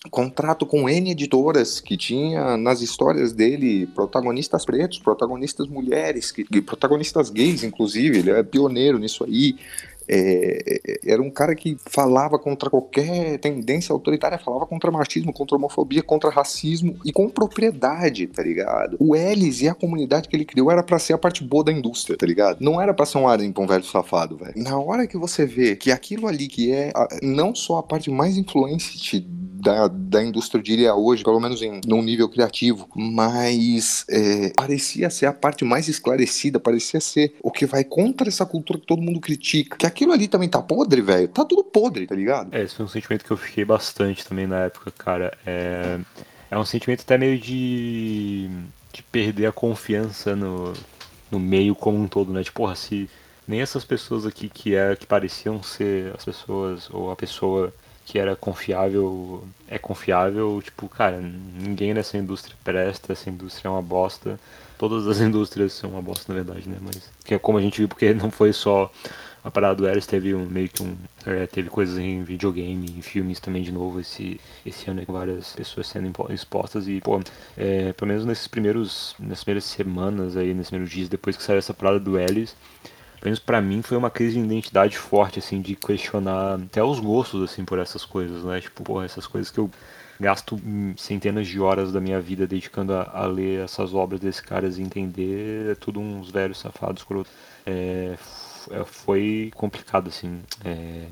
contrato com N editoras que tinha nas histórias dele protagonistas pretos, protagonistas mulheres, que, protagonistas gays, inclusive. Ele é pioneiro nisso aí. É, é, era um cara que falava contra qualquer tendência autoritária, falava contra machismo, contra homofobia, contra racismo e com propriedade, tá ligado? O Ellis e a comunidade que ele criou era pra ser a parte boa da indústria, tá ligado? Não era pra ser um um velho safado, velho. Na hora que você vê que aquilo ali que é a- não só a parte mais influente da, da indústria, eu diria hoje, pelo menos em num nível criativo, mas é, parecia ser a parte mais esclarecida, parecia ser o que vai contra essa cultura que todo mundo critica. Que aquilo ali também tá podre, velho. Tá tudo podre, tá ligado? É, esse foi um sentimento que eu fiquei bastante também na época, cara. É, é um sentimento até meio de, de perder a confiança no, no meio como um todo, né? Tipo, porra, se nem essas pessoas aqui que, é, que pareciam ser as pessoas, ou a pessoa que era confiável, é confiável, tipo, cara, ninguém nessa indústria presta, essa indústria é uma bosta. Todas as indústrias são uma bosta, na verdade, né? Mas como a gente viu, porque não foi só a parada do Eris teve um meio que um. é, teve coisas em videogame, em filmes também de novo esse, esse ano com várias pessoas sendo expostas e, pô, é, pelo menos nesses primeiros. nas primeiras semanas aí, nesses primeiros dias depois que saiu essa parada do pelo menos pra mim foi uma crise de identidade forte, assim, de questionar até os gostos, assim, por essas coisas, né? Tipo, porra, essas coisas que eu gasto hum, centenas de horas da minha vida dedicando a, a ler essas obras desses caras e entender, é tudo uns velhos safados. É, é, foi complicado, assim. é,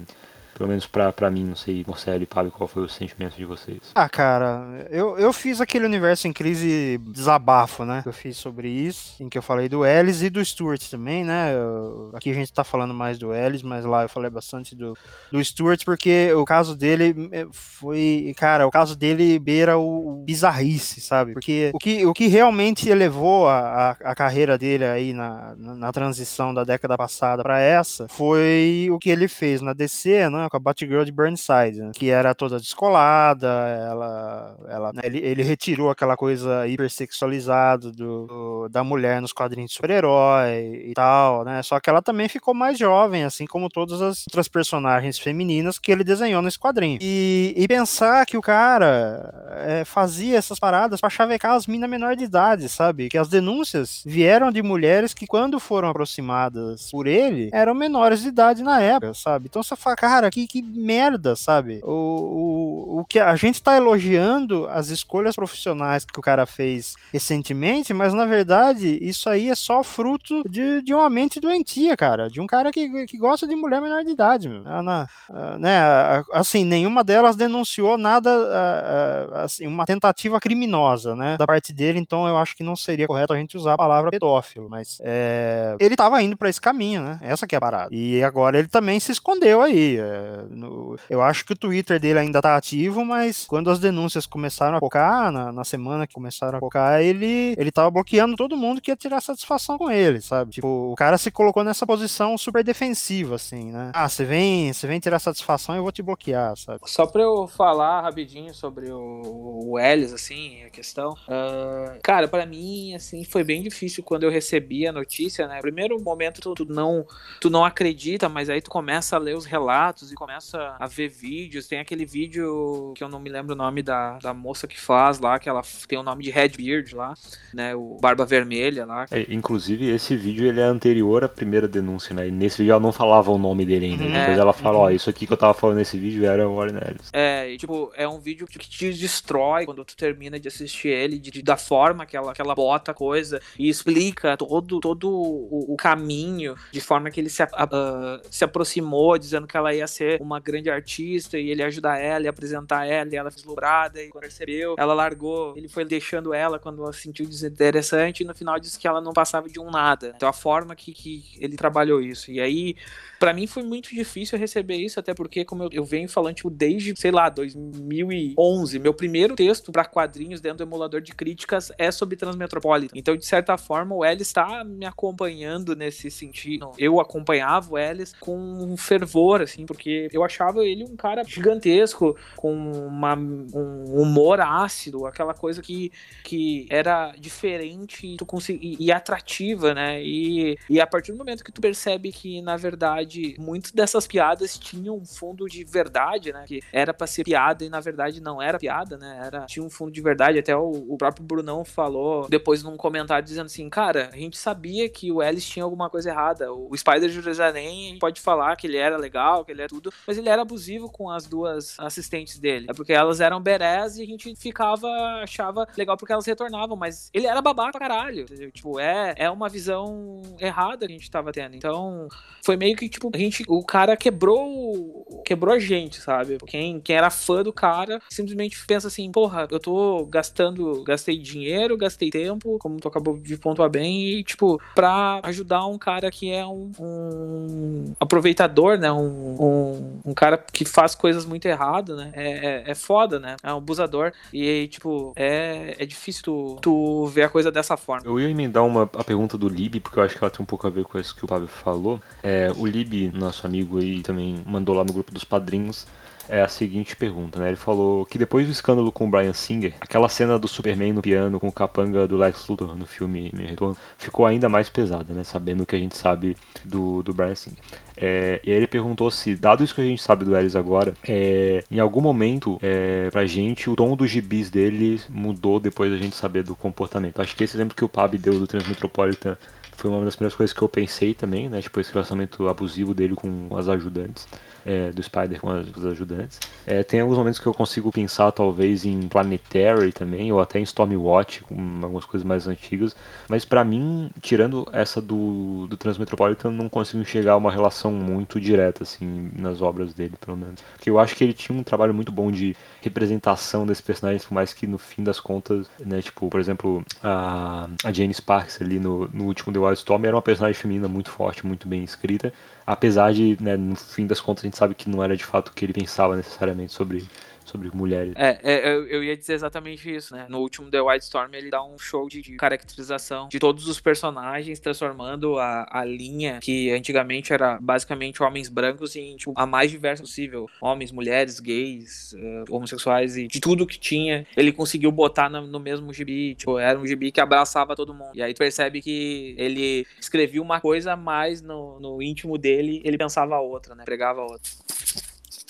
pelo menos pra, mim, não sei, Marcelo e Pablo, qual foi o sentimento de vocês? Ah, cara, eu, eu fiz aquele universo em crise desabafo, né? Eu fiz sobre isso, em que eu falei do Ellis e do Stuart também, né? Eu- aqui a gente tá falando mais do Ellis, mas lá eu falei bastante do, do Stuart, porque o caso dele eh, foi. Cara, o caso dele beira o, o bizarrice, sabe? Porque o que, o que realmente elevou a, a, a carreira dele aí na, na, na transição da década passada pra essa foi o que ele fez na DC, né? Com a Batgirl de Burnside, né, que era toda descolada, ela. ela né, ele, ele retirou aquela coisa hipersexualizada do, do- da mulher nos quadrinhos de super-herói e tal, né? Só que ela também ficou mais jovem, assim como todas as outras personagens femininas que ele desenhou nesse quadrinho. E, e pensar que o cara é, fazia essas paradas pra chavecar as minas menor de idade, sabe? Que as denúncias vieram de mulheres que, quando foram aproximadas por ele, eram menores de idade na época, sabe? Então você fala, cara, que, que merda, sabe? O, o, o que a gente tá elogiando as escolhas profissionais que o cara fez recentemente, mas na verdade isso aí é só fruto de, de uma mente doentia, cara. De um cara que, que gosta de mulher menor de idade, meu. Ah, na- ah, né, ah, assim, nenhuma delas denunciou nada, ah, ah, assim, uma tentativa criminosa, né, da parte dele, então eu acho que não seria correto a gente usar a palavra pedófilo, mas é, ele tava indo pra esse caminho, né, essa que é a parada. E agora ele também se escondeu aí. é, no- eu acho que o Twitter dele ainda tá ativo, mas quando as denúncias começaram a focar, na, na semana que começaram a focar, ele, ele tava bloqueando todo mundo que ia tirar satisfação com ele, sabe? Tipo, o cara se colocou nessa posição super defensiva, assim, né? Ah, você vem, você vem tirar satisfação, eu vou te bloquear, sabe? Só pra eu falar rapidinho sobre o, o Ellis, assim, a questão. ah, cara, pra mim, assim, foi bem difícil quando eu recebi a notícia, né? Primeiro momento tu, tu não, tu não acredita, mas aí tu começa a ler os relatos e começa a ver vídeos. Tem aquele vídeo que eu não me lembro o nome da, da moça que faz lá, que ela tem o nome de Redbeard lá, né? O Barba Vermelha lá. É, inclusive, esse vídeo ele é anterior à primeira denúncia, né? E nesse vídeo ela não falava o nome dele ainda. Uhum. Depois É, ela fala, uhum. ó, isso aqui que eu tava falando nesse vídeo era o Warren Ellis. É, e, tipo, é um vídeo que te destrói quando tu termina de assistir ele, de, de- da forma que ela, que ela bota a coisa e explica todo, todo o, o caminho, de forma que ele se, a- se aproximou, dizendo que ela ia ser uma grande artista e ele ajudar ela e apresentar ela, e ela deslumbrada, e quando percebeu, ela largou, ele foi deixando ela quando ela se sentiu desinteressante, e no final disse que ela não passava de um nada. Então a forma que, que ele trabalhou isso. E aí, Pra mim foi muito difícil receber isso, até porque, como eu, eu venho falando, tipo, desde, sei lá, 2011, meu primeiro texto pra quadrinhos dentro do emulador de críticas é sobre Transmetropolitan. Então, de certa forma, o Ellis tá me acompanhando nesse sentido. Eu acompanhava o Ellis com um fervor, assim, porque eu achava ele um cara gigantesco, com uma, um humor ácido, aquela coisa que, que era diferente tu consegui, e atrativa, né? E, e a partir do momento que tu percebe que, na verdade, muitas dessas piadas tinham um fundo de verdade, né? Que era pra ser piada e, na verdade, não era piada, né? Era, tinha um fundo de verdade. Até o, o próprio Brunão falou depois num comentário dizendo assim, cara, a gente sabia que o Ellis tinha alguma coisa errada. O Spider Jerusalém pode falar que ele era legal, que ele é tudo, mas ele era abusivo com as duas assistentes dele. É porque elas eram berés e a gente ficava, achava legal porque elas retornavam, mas ele era babaca pra caralho. Tipo, é, é uma visão errada que a gente tava tendo. Então, foi meio que, tipo, a gente, o cara quebrou, quebrou a gente, sabe? Quem, quem era fã do cara simplesmente pensa assim, porra, eu tô gastando, gastei dinheiro, gastei tempo, como tu acabou de pontuar bem, e, tipo, pra ajudar um cara que é um, um aproveitador, né? Um, um, um cara que faz coisas muito erradas, né? É, é, é foda, né? É um abusador. E, tipo, é, é difícil tu, tu ver a coisa dessa forma. Eu ia emendar uma, a pergunta do Lib, porque eu acho que ela tem um pouco a ver com isso que o Fábio falou. É, o Lib, nosso amigo aí, também mandou lá no grupo dos padrinhos é a seguinte pergunta, né? Ele falou que depois do escândalo com o Brian Singer, aquela cena do Superman no piano com o capanga do Lex Luthor no filme Me Retorno ficou ainda mais pesada, né? Sabendo o que a gente sabe do, do Brian Singer. É, e aí ele perguntou se, dado isso que a gente sabe do Ellis agora, é, em algum momento, é, pra gente, o tom dos gibis dele mudou depois da gente saber do comportamento. Acho que esse exemplo que o Pab deu do Transmetropolitan foi uma das primeiras coisas que eu pensei também, né? Tipo, esse relacionamento abusivo dele com as ajudantes. é, do Spider com as, ajudantes. É, tem alguns momentos que eu consigo pensar, talvez, em Planetary também, ou até em Stormwatch, com algumas coisas mais antigas. Mas pra mim, tirando essa do, do Transmetropolitan, não consigo enxergar uma relação muito direta, assim, nas obras dele, pelo menos. Porque eu acho que ele tinha um trabalho muito bom de representação desses personagens, por mais que no fim das contas, né, tipo, por exemplo, a, a Jane Sparks ali no, no último The Wild Storm era uma personagem feminina muito forte, muito bem escrita, apesar de, né, no fim das contas, a gente sabe que não era de fato o que ele pensava necessariamente sobre, sobre mulheres. É, é, eu, eu ia dizer exatamente isso, né? No último The White Storm, ele dá um show de, de caracterização de todos os personagens, transformando a, a linha que antigamente era basicamente homens brancos em tipo, a mais diversa possível. Homens, mulheres, gays, eh, homossexuais e de tudo que tinha, ele conseguiu botar no, no mesmo gibi. Tipo, era um gibi que abraçava todo mundo. E aí tu percebe que ele escrevia uma coisa, mas no, no íntimo dele ele pensava outra, né? Pregava outra.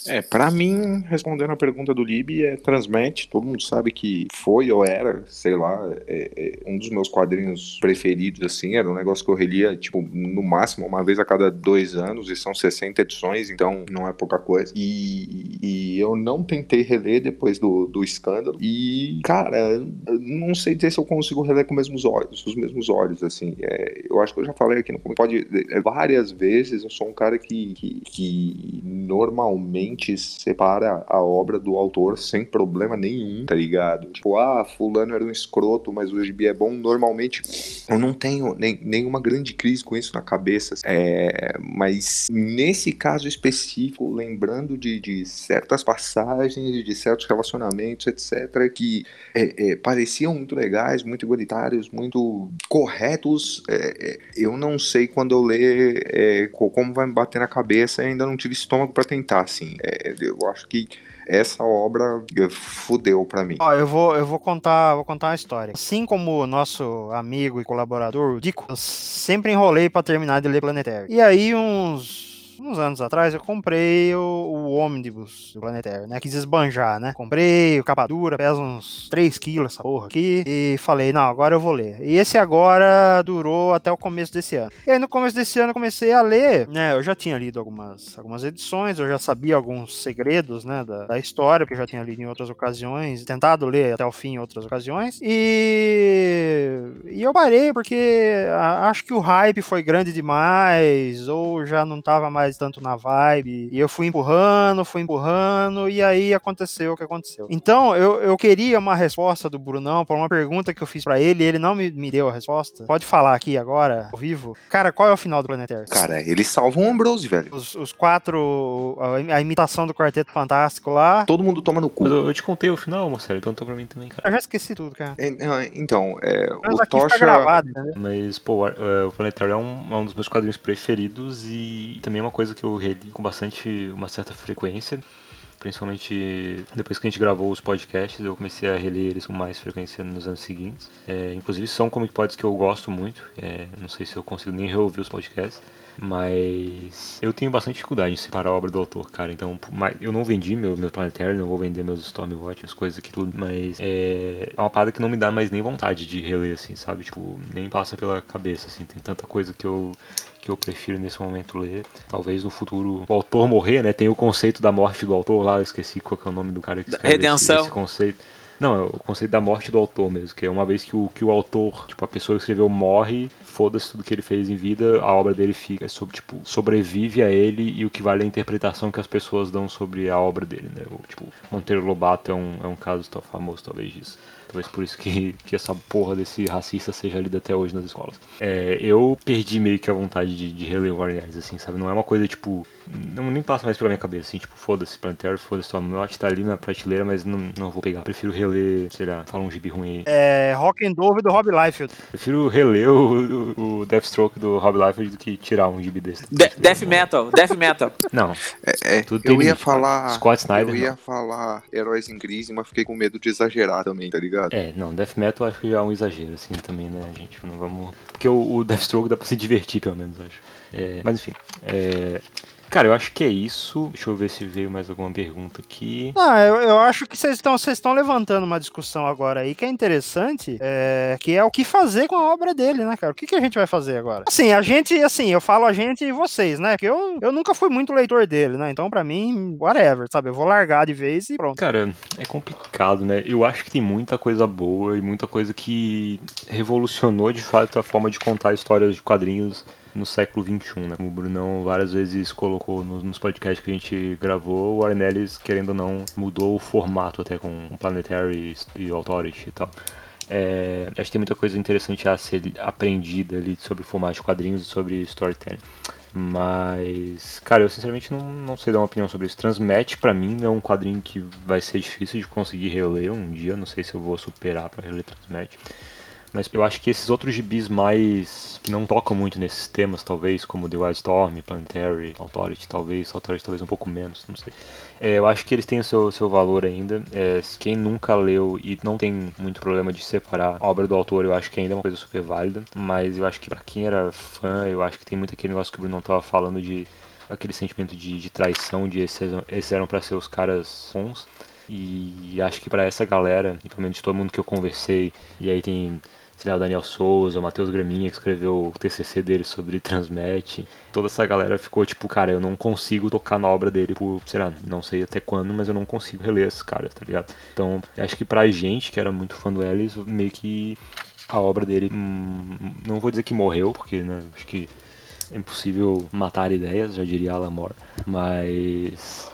É, pra mim, respondendo a pergunta do Lib, é Transmet. Todo mundo sabe que foi ou era, sei lá, é, é um dos meus quadrinhos preferidos, assim. Era um negócio que eu relia, tipo, no máximo uma vez a cada dois anos, e são 60 edições, então não é pouca coisa. E, e eu não tentei reler depois do, do escândalo. E, cara, não sei dizer se eu consigo reler com os mesmos olhos, os mesmos olhos, assim. É, eu acho que eu já falei aqui no pode é, várias vezes, eu sou um cara que, que, que normalmente separa a obra do autor sem problema nenhum, tá ligado? Tipo, ah, fulano era um escroto, mas o gibi é bom. Normalmente eu não tenho nem, nenhuma grande crise com isso na cabeça. É, mas nesse caso específico, lembrando de, de certas passagens, de certos relacionamentos, etc., que é, é, pareciam muito legais, muito igualitários, muito corretos, é, é, eu não sei quando eu ler é, co- como vai me bater na cabeça ainda não tive estômago pra tentar, assim. É, eu acho que essa obra fudeu pra mim. Ó, eu vou, eu vou contar, vou contar uma história. Assim como o nosso amigo e colaborador, Dico, eu sempre enrolei pra terminar de ler Planetário. E aí, uns, uns anos atrás, eu comprei o, o ônibus do Planetário, né? Quis esbanjar, né? Comprei o capa dura, pesa uns 3 quilos essa porra aqui. E falei, não, agora eu vou ler. E esse agora durou até o começo desse ano. E aí, no começo desse ano, eu comecei a ler, né? Eu já tinha lido algumas, algumas edições, eu já sabia alguns segredos, né? Da, da história, porque eu já tinha lido em outras ocasiões, tentado ler até o fim em outras ocasiões. E, e eu parei porque acho que o hype foi grande demais, ou já não tava mais tanto na vibe. E eu fui empurrando, fui empurrando, e aí aconteceu o que aconteceu. Então, eu, eu queria uma resposta do Brunão para uma pergunta que eu fiz para ele, e ele não me, me deu a resposta. Pode falar aqui agora, ao vivo. Cara, qual é o final do Planetário? Cara, eles salvam o Ambrose, velho. Os, os quatro, a, a imitação do Quarteto Fantástico lá. Todo mundo toma no cu. Mas eu, eu te contei o final, Marcelo, então tô pra mim também, cara. Eu já esqueci tudo, cara. É, é, Então, é, Mas o aqui Tocha. gravado, entendeu? Mas, pô, é, o Planetário é um, é um dos meus quadrinhos preferidos e também é uma coisa que eu reli com bastante, uma certa frequência. Principalmente depois que a gente gravou os podcasts, eu comecei a reler eles com mais frequência nos anos seguintes. É, inclusive são comic pods que eu gosto muito. É, não sei se eu consigo nem reouvir os podcasts. Mas eu tenho bastante dificuldade em separar a obra do autor, cara. Então, eu não vendi meu, meu Planetary, não vou vender meus Stormwatch, as coisas aqui tudo, mas é, é uma parada que não me dá mais nem vontade de reler, assim, sabe? Tipo, nem passa pela cabeça, assim. Tem tanta coisa que eu que eu prefiro nesse momento ler. Talvez no futuro o autor morrer, né? Tem o conceito da morte do autor lá, eu esqueci qual que é o nome do cara que Da escreve redenção. Esse, esse conceito. Não, é o conceito da morte do autor mesmo, que é uma vez que o, que o autor, tipo, a pessoa que escreveu morre, foda-se tudo que ele fez em vida, a obra dele fica, sobre, tipo, sobrevive a ele e o que vale é a interpretação que as pessoas dão sobre a obra dele, né? O, tipo, Monteiro Lobato é um, é um caso tão famoso, talvez, disso. Talvez por isso que, que essa porra desse racista seja lida até hoje nas escolas. É, eu perdi meio que a vontade de, de reler Ellis, assim, sabe? Não é uma coisa, tipo... Não, nem passa mais pela minha cabeça, assim, tipo, foda-se Planetary, foda-se Stormwatch, tá ali na prateleira, mas não, não vou pegar. Prefiro reler, sei lá, fala um gibi ruim aí. É Rock and Dove do Rob Liefeld. Prefiro reler o, o, o Deathstroke do Rob Liefeld do que tirar um gibi desse. De- Death Metal, Death Metal. Não, É, é, eu ia falar. Scott Snyder, eu ia não. falar Heróis em Crise, mas fiquei com medo de exagerar também, tá ligado? É, não, Death Metal acho que já é um exagero, assim, também, né, gente? Não vamos. Porque o, o Deathstroke dá pra se divertir, pelo menos, acho. É, mas enfim. É... Cara, eu acho que é isso. Deixa eu ver se veio mais alguma pergunta aqui. Ah, eu, eu acho que vocês estão vocês estão levantando uma discussão agora aí que é interessante, é, que é o que fazer com a obra dele, né, cara? O que, que a gente vai fazer agora? Assim, a gente, assim, eu falo a gente e vocês, né? Que eu, eu nunca fui muito leitor dele, né? Então, pra mim, whatever, sabe? Eu vou largar de vez e pronto. Cara, é complicado, né? Eu acho que tem muita coisa boa e muita coisa que revolucionou de fato a forma de contar histórias de quadrinhos no século XXI, né? Como o Brunão várias vezes colocou nos, nos podcasts que a gente gravou, o Warren Ellis, querendo ou não, mudou o formato até com Planetary e Authority e tal. É, acho que tem muita coisa interessante a ser aprendida ali sobre o formato de quadrinhos e sobre storytelling. Mas, cara, eu sinceramente não, não sei dar uma opinião sobre isso. Transmet, pra mim, é um quadrinho que vai ser difícil de conseguir reler um dia. Não sei se eu vou superar pra reler Transmet. Mas eu acho que esses outros gibis mais. que não tocam muito nesses temas, talvez, como The Wild Storm, Planetary, Authority, talvez, Authority talvez um pouco menos, não sei. É, eu acho que eles têm o seu, seu valor ainda. É, quem nunca leu e não tem muito problema de separar a obra do autor, eu acho que ainda é uma coisa super válida. Mas eu acho que pra quem era fã, eu acho que tem muito aquele negócio que o Bruno tava falando de aquele sentimento de, de traição, de esses, esses eram pra ser os caras bons. E acho que pra essa galera, e pelo menos todo mundo que eu conversei, e aí tem sei lá, o Daniel Souza, o Matheus Graminha, que escreveu o TCC dele sobre Transmet. Toda essa galera ficou tipo, cara, eu não consigo tocar na obra dele por, sei lá, não sei até quando, mas eu não consigo reler esses caras, tá ligado? Então, acho que pra gente, que era muito fã do Ellis, meio que a obra dele, hum, não vou dizer que morreu, porque, né, acho que é impossível matar ideias, já diria Alan Moore, mas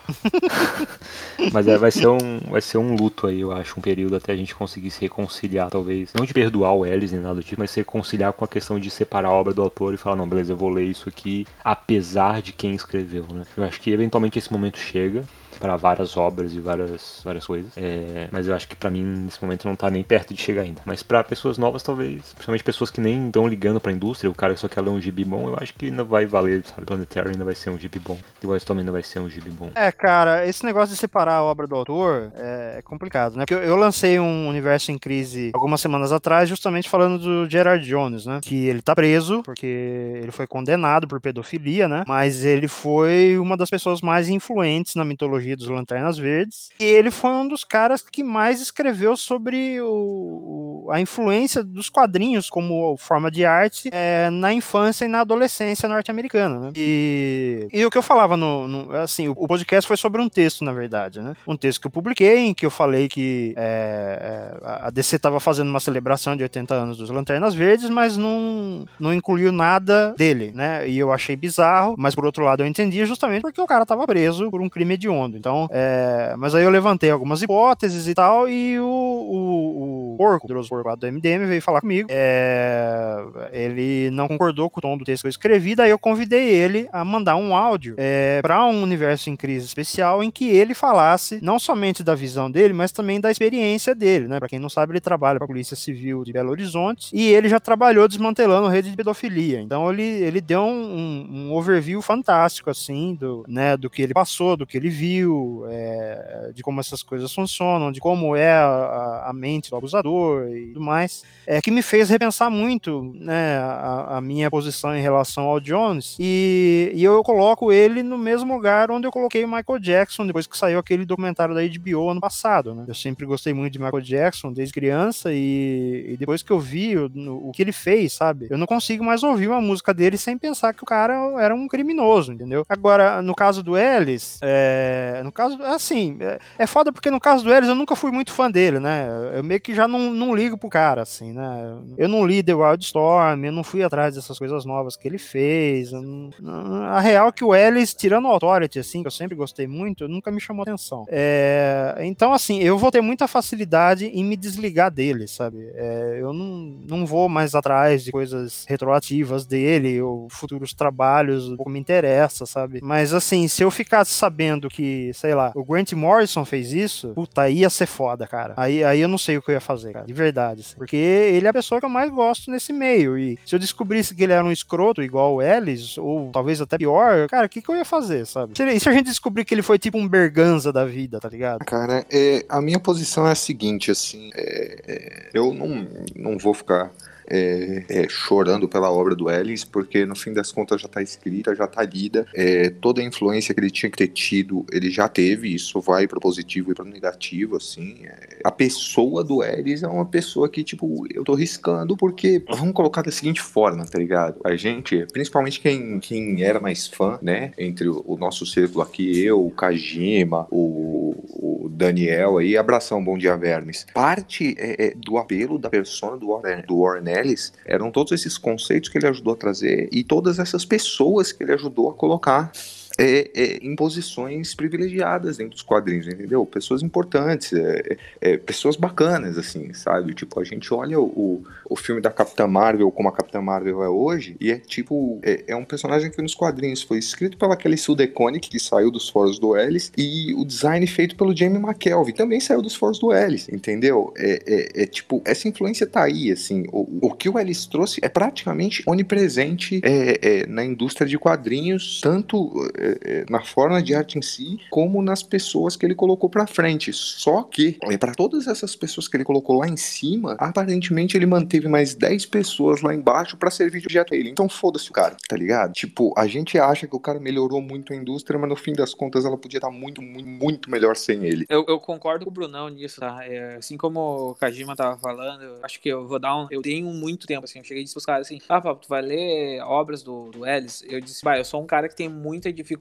mas é, vai ser um vai ser um luto aí, eu acho, um período até a gente conseguir se reconciliar, talvez, não de perdoar o Ellis nem nada do tipo, mas se reconciliar com a questão de separar a obra do autor e falar, não, beleza, eu vou ler isso aqui apesar de quem escreveu, né? Eu acho que eventualmente esse momento chega para várias obras e várias várias coisas, é, mas eu acho que pra mim nesse momento não tá nem perto de chegar ainda. Mas pra pessoas novas talvez, principalmente pessoas que nem estão ligando pra indústria, o cara só quer ler um gibi bom, eu acho que ainda vai valer, sabe? Planetary ainda vai ser um gibi bom. The também ainda vai ser um gibi bom. É, cara, esse negócio de separar a obra do autor é é complicado, né? Porque eu, eu lancei um Universo em Crise algumas semanas atrás, justamente falando do Gerard Jones, né? Que ele tá preso, porque ele foi condenado por pedofilia, né? Mas ele foi uma das pessoas mais influentes na mitologia dos Lanternas Verdes. E ele foi um dos caras que mais escreveu sobre o, a influência dos quadrinhos como forma de arte é, na infância e na adolescência norte-americana, né? E, e o que eu falava no, no- assim, o podcast foi sobre um texto, na verdade, né? Um texto que eu publiquei, em que eu falei que é, é, a DC estava fazendo uma celebração de 80 anos dos Lanternas Verdes, mas não, não incluiu nada dele, né? E eu achei bizarro, mas por outro lado eu entendi justamente porque o cara estava preso por um crime hediondo. Então, é, mas aí eu levantei algumas hipóteses e tal, e o, o, Porco, o porco do MDM, veio falar comigo. É, ele não concordou com o tom do texto que eu escrevi, daí eu convidei ele a mandar um áudio é, para um universo em crise especial em que ele falasse não somente da visão dele, mas também da experiência dele, né? Para quem não sabe, ele trabalha para a Polícia Civil de Belo Horizonte e ele já trabalhou desmantelando rede de pedofilia. Então ele, ele deu um, um, um overview fantástico assim do, né, do que ele passou, do que ele viu, é, de como essas coisas funcionam, de como é a, a mente do abusador e tudo mais, é que me fez repensar muito, né, a, a minha posição em relação ao Jones e, e eu coloco ele no mesmo lugar onde eu coloquei Michael Jackson depois que saiu aquele documentário da HBO ano passado, né? Eu sempre gostei muito de Michael Jackson desde criança e, e depois que eu vi o, o que ele fez, sabe? Eu não consigo mais ouvir uma música dele sem pensar que o cara era um criminoso, entendeu? Agora, no caso do Ellis, é, no caso, assim, é, é foda porque no caso do Ellis eu nunca fui muito fã dele, né? Eu meio que já não, não ligo pro cara, assim, né? Eu não li The Wild Storm, eu não fui atrás dessas coisas novas que ele fez. não- não- a real é que o Ellis, tirando o Authority, assim, que eu sempre gostei muito, nunca me chamou atenção. É, então, assim, eu vou ter muita facilidade em me desligar dele, sabe? É, eu não, não vou mais atrás de coisas retroativas dele ou futuros trabalhos, pouco me interessa, sabe? Mas, assim, se eu ficasse sabendo que, sei lá, o Grant Morrison fez isso, puta, aí ia ser foda, cara. Aí, aí eu não sei o que eu ia fazer, cara, de verdade. assim. Porque ele é a pessoa que eu mais gosto nesse meio. E se eu descobrisse que ele era um escroto igual o Ellis, ou talvez até pior, cara, o que, que eu ia fazer, sabe? E se a gente descobrir que ele foi tipo um Berganza da vida, tá ligado? Cara, é, a minha posição é a seguinte, assim, é, é, eu não, não vou ficar é, é, chorando pela obra do Ellis, porque no fim das contas já está escrita, já está lida, é, toda a influência que ele tinha que ter tido, ele já teve, isso vai para positivo e para negativo, assim, é, a pessoa do Ellis é uma pessoa que, tipo, eu tô riscando porque, vamos colocar da seguinte forma, tá ligado? A gente, principalmente quem, quem era mais fã, né, entre o, o nosso círculo aqui, eu, o Kajima, o, o Daniel aí, abração, bom dia, Vermes. Parte é, é, do apelo da persona do Warren, do Warren Ellis eram todos esses conceitos que ele ajudou a trazer e todas essas pessoas que ele ajudou a colocar é, é, em posições privilegiadas dentro dos quadrinhos, entendeu? Pessoas importantes, é, é, pessoas bacanas, assim, sabe? Tipo, a gente olha o, o filme da Capitã Marvel como a Capitã Marvel é hoje, e é tipo, é, é um personagem que nos quadrinhos foi escrito pela Kelly Sue DeConnick, que saiu dos foros do Ellis, e o design feito pelo Jamie McKelvey, também saiu dos foros do Ellis, entendeu? É, é, é tipo, essa influência tá aí, assim, o, o que o Ellis trouxe é praticamente onipresente é, é, na indústria de quadrinhos, tanto é, é, na forma de arte em si, como nas pessoas que ele colocou pra frente. Só que, é, para todas essas pessoas que ele colocou lá em cima, aparentemente ele manteve mais 10 pessoas lá embaixo pra servir de objeto a ele. Então foda-se o cara, tá ligado? Tipo, a gente acha que o cara melhorou muito a indústria, mas no fim das contas ela podia estar muito, muito, muito melhor sem ele. Eu, eu concordo com o Brunão nisso, tá? É, assim como o Kajima tava falando, eu acho que eu vou dar um. Eu tenho muito tempo, assim. Eu cheguei e disse pros caras assim: Ah, Pablo, tu vai ler obras do, do Ellis? Eu disse, bah, eu sou um cara que tem muita dificuldade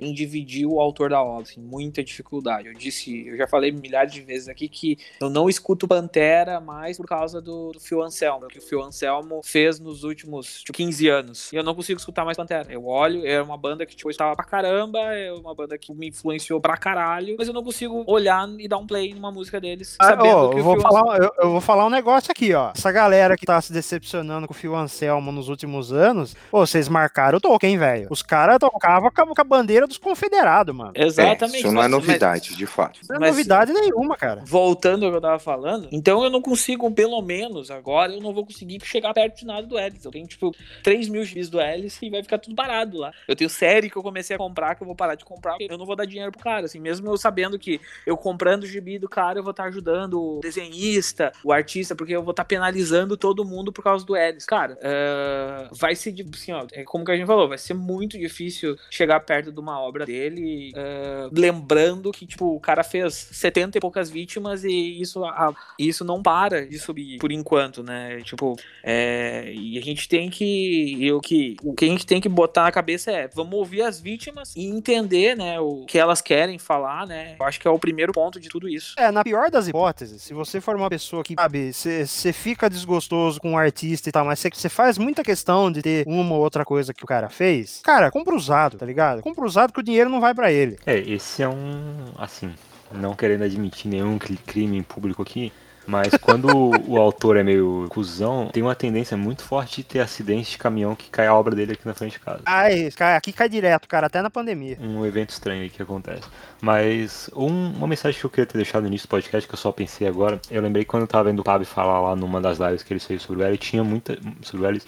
em dividir o autor da obra, assim, muita dificuldade. Eu disse, eu já falei milhares de vezes aqui que eu não escuto Pantera mais por causa do, do Phil Anselmo, que o Phil Anselmo fez nos últimos tipo, 15 anos. E eu não consigo escutar mais Pantera. Eu olho, é uma banda que tipo, eu estava pra caramba, é uma banda que me influenciou pra caralho, mas eu não consigo olhar e dar um play numa música deles, Ah, sabendo ó, que eu, vou Phil falar, eu, eu vou falar um negócio aqui, ó. Essa galera que tá se decepcionando com o Phil Anselmo nos últimos anos, pô, vocês marcaram o Tolkien, velho. Os caras tocavam com a, com a bandeira dos confederados, mano. Exatamente. É, isso não é mas- novidade, de fato. Não é Mas- novidade nenhuma, cara. voltando ao que eu tava falando, então eu não consigo, pelo menos agora, eu não vou conseguir chegar perto de nada do Ellis. Eu tenho, tipo, 3 mil gibis do Ellis e vai ficar tudo parado lá. Eu tenho série que eu comecei a comprar, que eu vou parar de comprar, porque eu não vou dar dinheiro pro cara, assim, mesmo eu sabendo que eu comprando o gibi do cara, eu vou estar ajudando o desenhista, o artista, porque eu vou estar penalizando todo mundo por causa do Ellis. Cara, eh, vai ser, assim, ó, é como que a gente falou, vai ser muito difícil chegar perto de uma obra dele, eh, lembrando que, tipo, o cara fez 70 e poucas vítimas e isso, a- isso não para de subir por enquanto, né? Tipo, é, e a gente tem que, eu que, o que a gente tem que botar na cabeça é, vamos ouvir as vítimas e entender, né, o que elas querem falar, né? Eu acho que é o primeiro ponto de tudo isso. É, na pior das hipóteses, se você for uma pessoa que, sabe, você fica desgostoso com o artista e tal, mas você faz muita questão de ter uma ou outra coisa que o cara fez, cara, compra usado, tá ligado? Compra usado que o dinheiro não vai pra ele. É, esse é um. Assim, não querendo admitir nenhum cri- crime em público aqui, Mas quando o autor é meio cuzão, tem uma tendência muito forte de ter acidente de caminhão que cai a obra dele aqui na frente de casa. Ai, cai- aqui cai direto, cara, até na pandemia. Um evento estranho aí que acontece. Mas um- uma mensagem que eu queria ter deixado no início do podcast, que eu só pensei agora, eu lembrei que quando eu tava vendo o Tab falar lá numa das lives que ele fez sobre o L, tinha muita. sobre o L,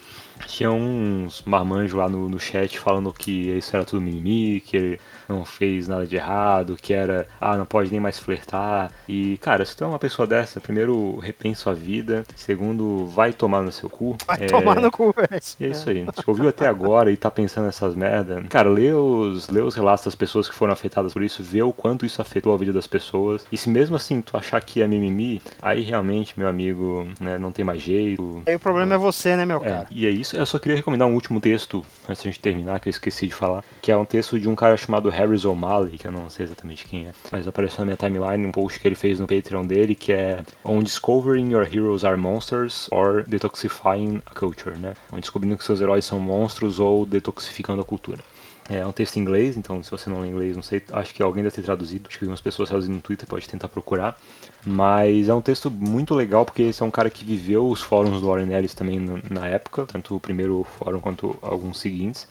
tinha uns marmanjos lá no, no chat falando que isso era tudo mimimi, que ele não fez nada de errado, que era, ah, não pode nem mais flertar. E, cara, se tu é uma pessoa dessa, primeiro, repensa sua vida, segundo, vai tomar no seu cu. Vai É, tomar no cu, velho. é isso aí. Se ouviu até agora e tá pensando nessas merda, cara, lê os, lê os relatos das pessoas que foram afetadas por isso, vê o quanto isso afetou a vida das pessoas. E se mesmo assim tu achar que é mimimi, aí realmente, meu amigo, né, não tem mais jeito. Aí o problema é você, né, meu É, cara? e é isso. Eu só queria recomendar um último texto, antes de a gente terminar, que eu esqueci de falar, que é um texto de um cara chamado Harris O'Malley, que eu não sei exatamente quem é, mas apareceu na minha timeline um post que ele fez no Patreon dele, que é On Discovering Your Heroes Are Monsters or Detoxifying a Culture, né? On descobrindo que seus heróis são monstros ou detoxificando a cultura. É um texto em inglês, então se você não lê inglês, não sei, acho que alguém deve ter traduzido, acho que algumas pessoas traduzindo no Twitter, pode tentar procurar. Mas é um texto muito legal, porque esse é um cara que viveu os fóruns do Warren Ellis também na época, tanto o primeiro fórum quanto alguns seguintes.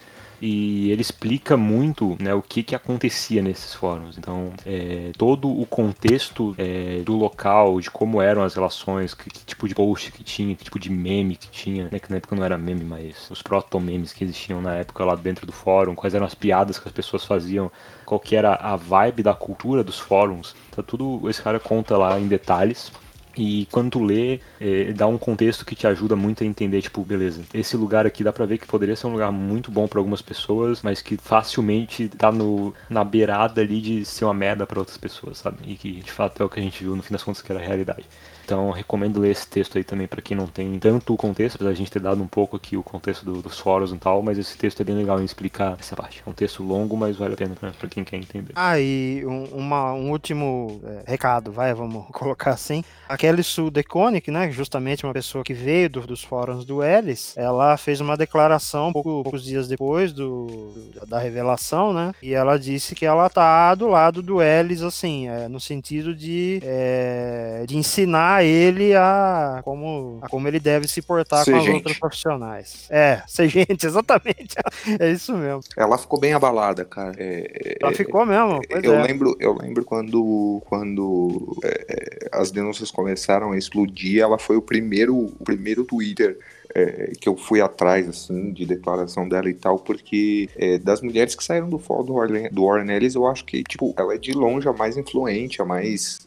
E ele explica muito né, o que, que acontecia nesses fóruns. Então, é, todo o contexto é, do local, de como eram as relações, que, que tipo de post que tinha, que tipo de meme que tinha, né, que na época não era meme, mas os proto-memes que existiam na época lá dentro do fórum, quais eram as piadas que as pessoas faziam, qual que era a vibe da cultura dos fóruns. Então, tudo esse cara conta lá em detalhes. E quando tu lê, eh, dá um contexto que te ajuda muito a entender, tipo, beleza, esse lugar aqui dá pra ver que poderia ser um lugar muito bom pra algumas pessoas, mas que facilmente tá no, na beirada ali de ser uma merda pra outras pessoas, sabe? E que de fato é o que a gente viu no fim das contas que era a realidade. Então recomendo ler esse texto aí também pra quem não tem tanto o contexto, apesar de a gente ter dado um pouco aqui o contexto do- dos fóruns e tal, mas esse texto é bem legal em explicar essa parte. É um texto longo, mas vale a pena pra quem quer entender. Ah, e um, uma- um último é, recado, vai, vamos colocar assim. A Kelly Sue DeConnick, né, justamente uma pessoa que veio do- dos fóruns do Ellis, ela fez uma declaração pouco- poucos dias depois do- da revelação, né, e ela disse que ela tá do lado do Ellis, assim, é, no sentido de, é, de ensinar ele a como, a como ele deve se portar Ser com as gente. outras profissionais. É, ser gente, exatamente. É isso mesmo. Ela ficou bem abalada, cara. É, Ela é, ficou mesmo. Pois eu é. lembro, eu lembro quando, quando é, é, as denúncias começaram a explodir, ela foi o primeiro, o primeiro Twitter é, que eu fui atrás, assim, de declaração dela e tal, porque é, das mulheres que saíram do fórum do Warren, do Warren Ellis, eu acho que, tipo, ela é de longe a mais influente, a mais,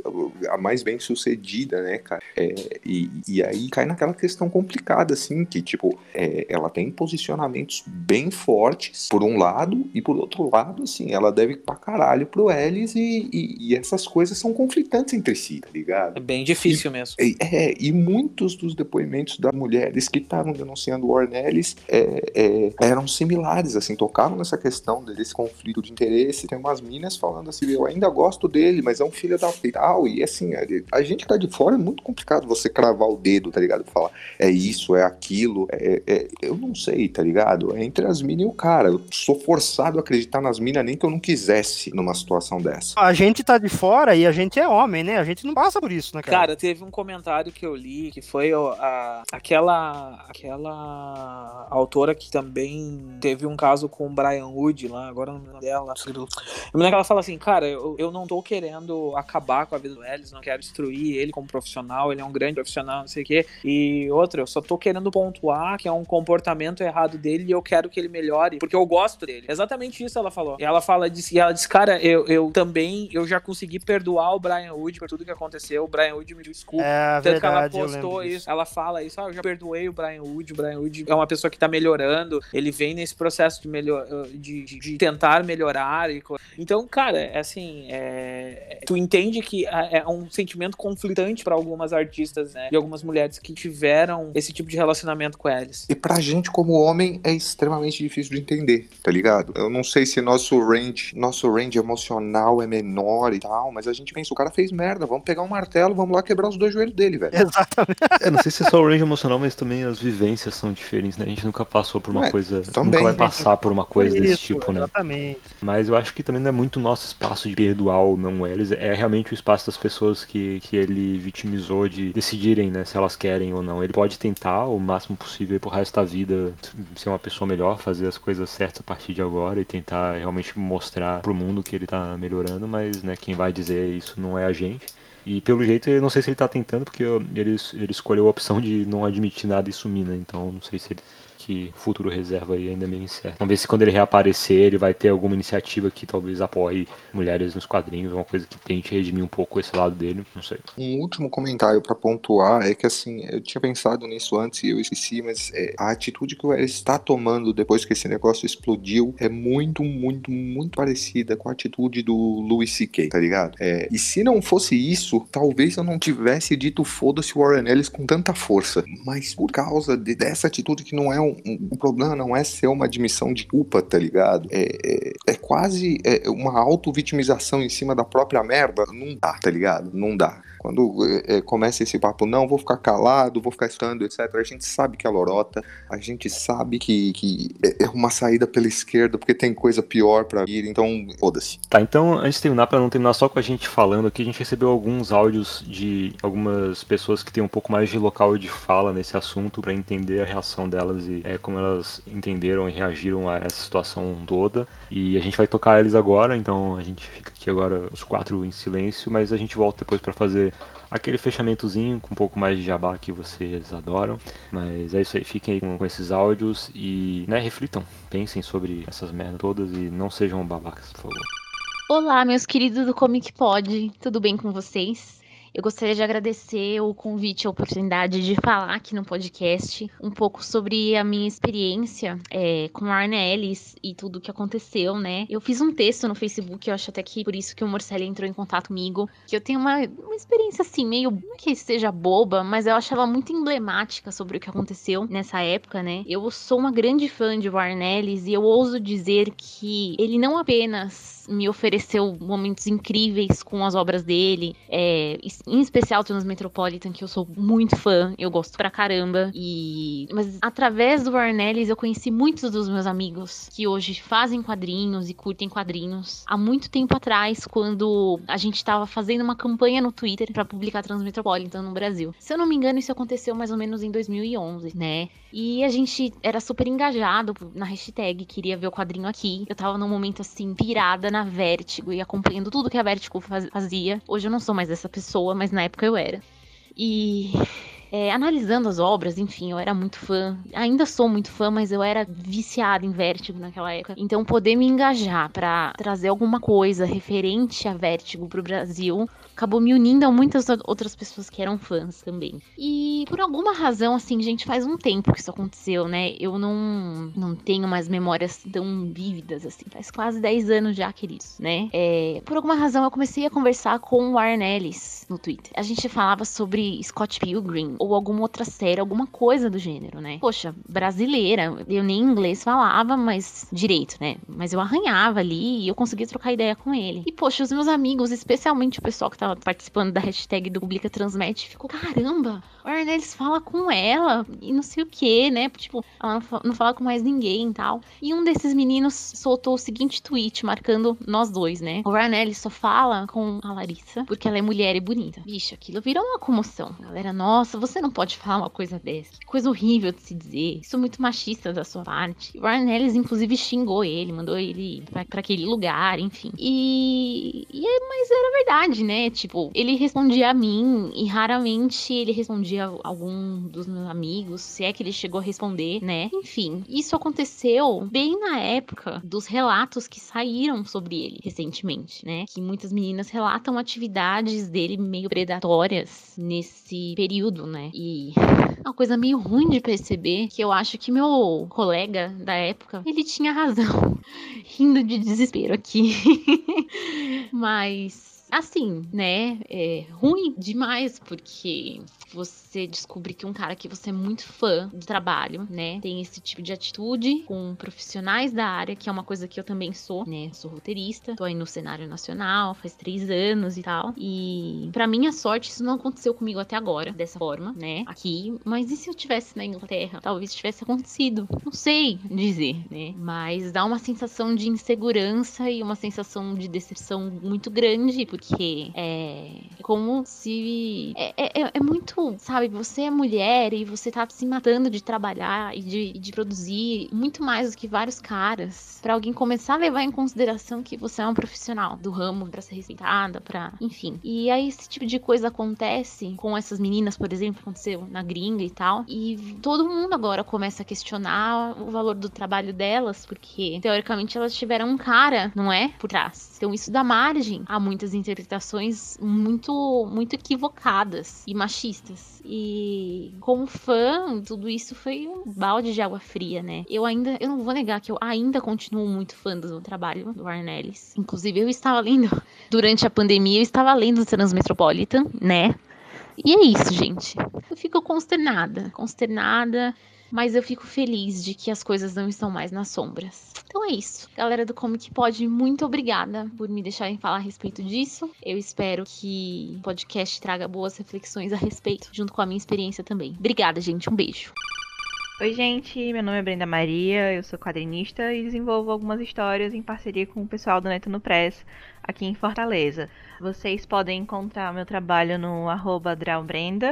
a mais bem sucedida, né, cara? É, e, e aí cai naquela questão complicada, assim, que, tipo, é, ela tem posicionamentos bem fortes, por um lado, e por outro lado, assim, ela deve pra caralho pro Ellis e, e, e essas coisas são conflitantes entre si, tá ligado? É bem difícil mesmo. E- É, e muitos dos depoimentos das mulheres que estavam denunciando o Warren Ellis é, é, eram similares, assim, tocavam nessa questão desse conflito de interesse. Tem umas minas falando assim, eu ainda gosto dele, mas é um filho da puta e tal. E assim, a, a gente que tá de fora é muito complicado você cravar o dedo, tá ligado? Falar é isso, é aquilo. é- é- eu não sei, tá ligado? É entre as minas e o cara. Eu sou forçado a acreditar nas minas nem que eu não quisesse numa situação dessa. A gente tá de fora e a gente é homem, né? A gente não passa por isso, né, cara? Cara, teve um comentário que eu li que foi ó, a, aquela aquela autora que também teve um caso com o Brian Wood lá, agora não me lembro dela. Eu me lembro que ela fala assim, cara, eu, eu não tô querendo acabar com a vida do Ellis, não quero destruir ele como profissional, ele é um grande profissional, não sei o quê. E outra, eu só tô querendo pontuar que é um comportamento errado dele e eu quero que ele melhore, porque eu gosto dele. Exatamente isso ela falou. E ela fala disso, e ela diz, cara, eu, eu também, eu já consegui perdoar o Brian Wood por tudo que aconteceu. O Brian Wood me desculpa. é Tanto que ela verdade, postou isso, ela fala isso, ah, eu já perdoei o Brian Wood, o Brian Wood é uma pessoa que tá melhorando, ele vem nesse processo de, melhor, de, de- de tentar melhorar. E co- então, cara, é assim, é- tu entende que é é um sentimento conflitante pra algumas artistas, né, e algumas mulheres que tiveram esse tipo de relacionamento com eles. E pra gente, como homem, é extremamente difícil de entender, tá ligado? Eu não sei se nosso range, nosso range emocional é menor e tal, mas a gente pensa, o cara fez merda, vamos pegar um martelo, vamos lá quebrar os dois joelhos dele, velho. Exatamente. É, não sei se é só o range emocional, mas também às vezes vivências são diferentes, né? A gente nunca passou por uma É, coisa. também, nunca vai passar por uma coisa desse Isso, tipo, né? Exatamente. Mas eu acho que também não é muito nosso espaço de perdoar ou não eles. É realmente o espaço das pessoas que, que ele vitimizou de decidirem, né, se elas querem ou não. Ele pode tentar o máximo possível pro resto da vida ser uma pessoa melhor, fazer as coisas certas a partir de agora e tentar realmente mostrar pro mundo que ele tá melhorando, mas, né, quem vai dizer isso não é a gente. E pelo jeito, eu não sei se ele tá tentando, porque ele, ele escolheu a opção de não admitir nada e sumir, né? Então não sei se ele que o futuro reserva aí ainda é meio incerto. Vamos ver se quando ele reaparecer, ele vai ter alguma iniciativa que talvez apoie mulheres nos quadrinhos, uma coisa que tente redimir um pouco esse lado dele, não sei. Um último comentário pra pontuar é que assim, eu tinha pensado nisso antes e eu esqueci, mas é, a atitude que o está tomando depois que esse negócio explodiu é muito, muito, muito parecida com a atitude do Louis C.K., tá ligado? É, e se não fosse isso, talvez eu não tivesse dito foda-se o Warren Ellis com tanta força. Mas por causa de- dessa atitude que não é um, um- o problema não é ser uma admissão de culpa, tá ligado? É, é, é quase é, uma auto-vitimização em cima da própria merda. Não dá, tá ligado? Não dá. Quando é, começa esse papo, não, vou ficar calado, vou ficar estando, etc. A gente sabe que é lorota, a gente sabe que, que é é uma saída pela esquerda, porque tem coisa pior pra vir, então foda-se. Tá, então antes de terminar, pra não terminar só com a gente falando aqui, a gente recebeu alguns áudios de algumas pessoas que têm um pouco mais de local de fala nesse assunto pra entender a reação delas e é, como elas entenderam e reagiram a essa situação toda. E a gente vai tocar eles agora, então a gente fica aqui agora os quatro em silêncio, mas a gente volta depois pra fazer aquele fechamentozinho com um pouco mais de jabá que vocês adoram. Mas é isso aí, fiquem aí com, com esses áudios e, né, reflitam, pensem sobre essas merdas todas e não sejam babacas, por favor. Olá, meus queridos do Comic Pod, tudo bem com vocês? Eu gostaria de agradecer o convite, a oportunidade de falar aqui no podcast um pouco sobre a minha experiência é, com a Arne e tudo o que aconteceu, né? Eu fiz um texto no Facebook, eu acho até que por isso que o Morcelli entrou em contato comigo, que eu tenho uma, uma experiência assim, meio, que seja boba, mas eu acho ela muito emblemática sobre o que aconteceu nessa época, né? Eu sou uma grande fã de Warren Ellis e eu ouso dizer que ele não apenas me ofereceu momentos incríveis com as obras dele, é, em especial Transmetropolitan, que eu sou muito fã, eu gosto pra caramba. E mas através do Warren Ellis eu conheci muitos dos meus amigos que hoje fazem quadrinhos e curtem quadrinhos. Há muito tempo atrás, quando a gente tava fazendo uma campanha no Twitter pra publicar Transmetropolitan no Brasil. Se eu não me engano, isso aconteceu mais ou menos em 2011, né? E a gente era super engajado na hashtag, queria ver o quadrinho aqui. Eu tava num momento assim, pirada na Vertigo e acompanhando tudo que a Vertigo faz- fazia. Hoje eu não sou mais essa pessoa, mas na época eu era. E é, analisando as obras, enfim, eu era muito fã. Ainda sou muito fã, mas eu era viciada em Vertigo naquela época. Então, poder me engajar pra trazer alguma coisa referente a Vertigo pro Brasil acabou me unindo a muitas outras pessoas que eram fãs também. E por alguma razão, assim, gente, faz um tempo que isso aconteceu, né? Eu não, não tenho mais memórias tão vívidas, assim. Faz quase 10 anos já, queridos, né? É, por alguma razão, eu comecei a conversar com o Warren Ellis no Twitter. A gente falava sobre Scott Pilgrim ou alguma outra série, alguma coisa do gênero, né? Poxa, brasileira. Eu nem inglês falava, mas direito, né? Mas eu arranhava ali e eu conseguia trocar ideia com ele. E, poxa, os meus amigos, especialmente o pessoal que tava participando da hashtag do Publica Transmet, ficou, caramba, o Warren Ellis fala com ela e não sei o que, né? Tipo, ela não, fa- não fala com mais ninguém e tal. E um desses meninos soltou o seguinte tweet, marcando nós dois, né? O Warren Ellis só fala com a Larissa porque ela é mulher e bonita. Bicho, aquilo virou uma comoção. Galera, nossa, você não pode falar uma coisa dessa. Que coisa horrível de se dizer. Isso é muito machista da sua parte. O Warren Ellis, inclusive, xingou ele, mandou ele pra, pra aquele lugar, enfim. E, e é, mas era verdade, né? Tipo, ele respondia a mim e raramente ele respondia a algum dos meus amigos, se é que ele chegou a responder, né? Enfim, isso aconteceu bem na época dos relatos que saíram sobre ele recentemente, né? Que muitas meninas relatam atividades dele meio predatórias nesse período, né? E uma coisa meio ruim de perceber que eu acho que meu colega da época, ele tinha razão. Rindo de desespero aqui. Mas assim, né? É ruim demais, porque você descobre que um cara que você é muito fã do trabalho, né, tem esse tipo de atitude com profissionais da área, que é uma coisa que eu também sou, né? Sou roteirista, tô aí no cenário nacional faz três anos e tal. E pra minha sorte, isso não aconteceu comigo até agora, dessa forma, né? Aqui. Mas e se eu tivesse na Inglaterra? Talvez tivesse acontecido. Não sei dizer, né? Mas dá uma sensação de insegurança e uma sensação de decepção muito grande, porque é como se. É, é, é muito, sabe? Você é mulher e você tá se matando de trabalhar e de, de produzir muito mais do que vários caras, Pra alguém começar a levar em consideração que você é um profissional do ramo pra ser respeitada, pra. enfim. E aí esse tipo de coisa acontece com essas meninas, por exemplo, aconteceu na gringa e tal. E todo mundo agora começa a questionar o valor do trabalho delas, porque teoricamente elas tiveram um cara, não é? Por trás. Então isso dá margem a muitas interpretações muito, muito equivocadas e machistas. E como fã, tudo isso foi um balde de água fria, né? Eu ainda, eu não vou negar que eu ainda continuo muito fã do trabalho do Arnellis. Inclusive eu estava lendo durante a pandemia, eu estava lendo Transmetropolitan, né? E é isso, gente. Eu fico consternada, consternada, mas eu fico feliz de que as coisas não estão mais nas sombras. Então é isso. Galera do Comic Pod, muito obrigada por me deixarem falar a respeito disso. Eu espero que o podcast traga boas reflexões a respeito, junto com a minha experiência também. Obrigada, gente. Um beijo. Oi, gente, meu nome é Brenda Maria, eu sou quadrinista e desenvolvo algumas histórias em parceria com o pessoal do Neto no Press, aqui em Fortaleza. Vocês podem encontrar meu trabalho no arroba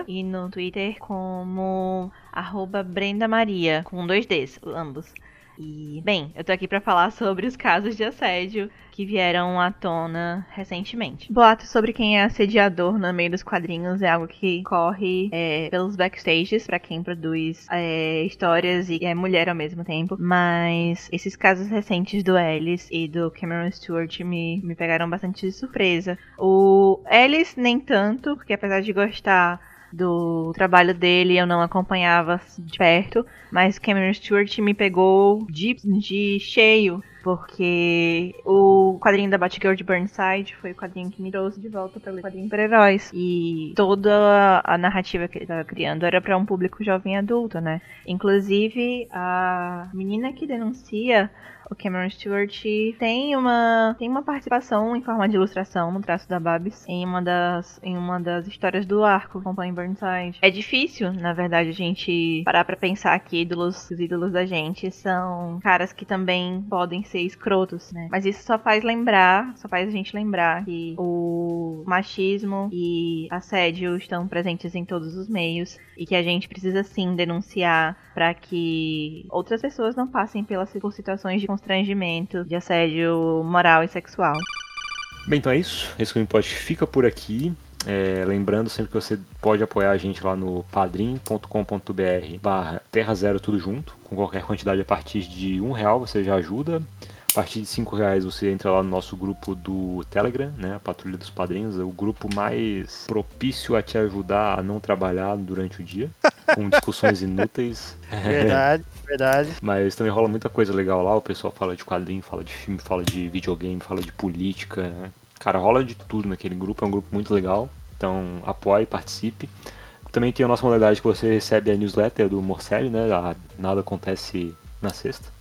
e no Twitter como arroba Brenda Maria, com dois Ds, ambos. E, bem, eu tô aqui pra falar sobre os casos de assédio que vieram à tona recentemente. Boatos sobre quem é assediador no meio dos quadrinhos é algo que corre é, pelos backstages para quem produz é, histórias e é mulher ao mesmo tempo. Mas esses casos recentes do Ellis e do Cameron Stewart me, me pegaram bastante de surpresa. O Ellis nem tanto, porque apesar de gostar do trabalho dele, eu não acompanhava de perto, mas Cameron Stewart me pegou de, de cheio, porque o quadrinho da Batgirl de Burnside foi o quadrinho que me trouxe de volta pelo quadrinho para heróis. E toda a narrativa que ele estava criando era para um público jovem adulto, né? Inclusive, a menina que denuncia o Cameron Stewart tem uma tem uma participação em forma de ilustração no traço da Babs em uma das em uma das histórias do arco Company Burnside. É difícil, na verdade, a gente parar para pensar que ídolos, os ídolos da gente são caras que também podem ser escrotos, né? Mas isso só faz lembrar, só faz a gente lembrar que o machismo e assédio estão presentes em todos os meios e que a gente precisa sim denunciar para que outras pessoas não passem pelas por situações de constrangimento, de assédio moral e sexual. Bem, então é isso. Esse Comic fica por aqui. É, lembrando sempre que você pode apoiar a gente lá no padrim.com.br barra terra zero tudo junto, com qualquer quantidade a partir de um real você já ajuda. A partir de cinco reais você entra lá no nosso grupo do Telegram, né, a Patrulha dos Padrinhos, é o grupo mais propício a te ajudar a não trabalhar durante o dia, com discussões inúteis. Verdade, verdade. Mas também rola muita coisa legal lá, o pessoal fala de quadrinho, fala de filme, fala de videogame, fala de política, né? Cara, rola de tudo naquele grupo, é um grupo muito legal. Então apoie, participe. Também tem a nossa modalidade que você recebe a newsletter do Morcelli, né? A Nada acontece na sexta.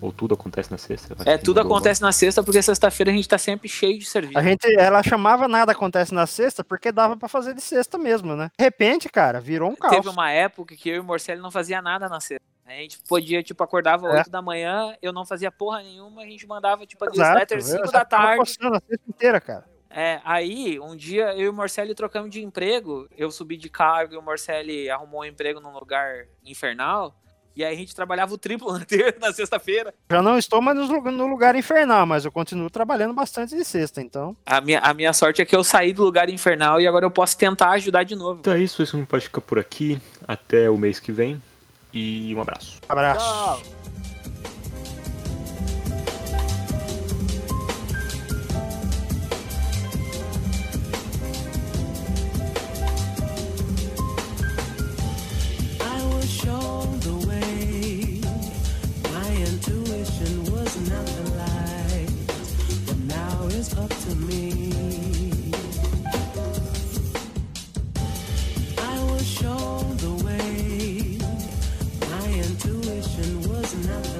Ou tudo acontece na sexta. É, tudo acontece na sexta, porque sexta-feira a gente tá sempre cheio de serviço. A gente, ela chamava nada acontece na sexta porque dava pra fazer de sexta mesmo, né? De repente, cara, virou um caos. Teve uma época que eu e o Morcelli não fazia nada na sexta. A gente podia, tipo, acordava É. 8 da manhã, eu não fazia porra nenhuma, a gente mandava, tipo, a newsletter eu 5 já da tava tarde. a sexta inteira, cara. É, aí, um dia, eu e o Morcelli trocamos de emprego, eu subi de cargo e o Morcelli arrumou um emprego num lugar infernal, e aí a gente trabalhava o triplo na, sexta-feira. Já não estou mais no lugar- infernal, mas eu continuo trabalhando bastante de sexta, então. A minha, a minha sorte é que eu saí do lugar infernal e agora eu posso tentar ajudar de novo. Então é isso, esse Comic pode ficar por aqui. Até o mês que vem. E um abraço. Abraço. Tchau! I was shown another.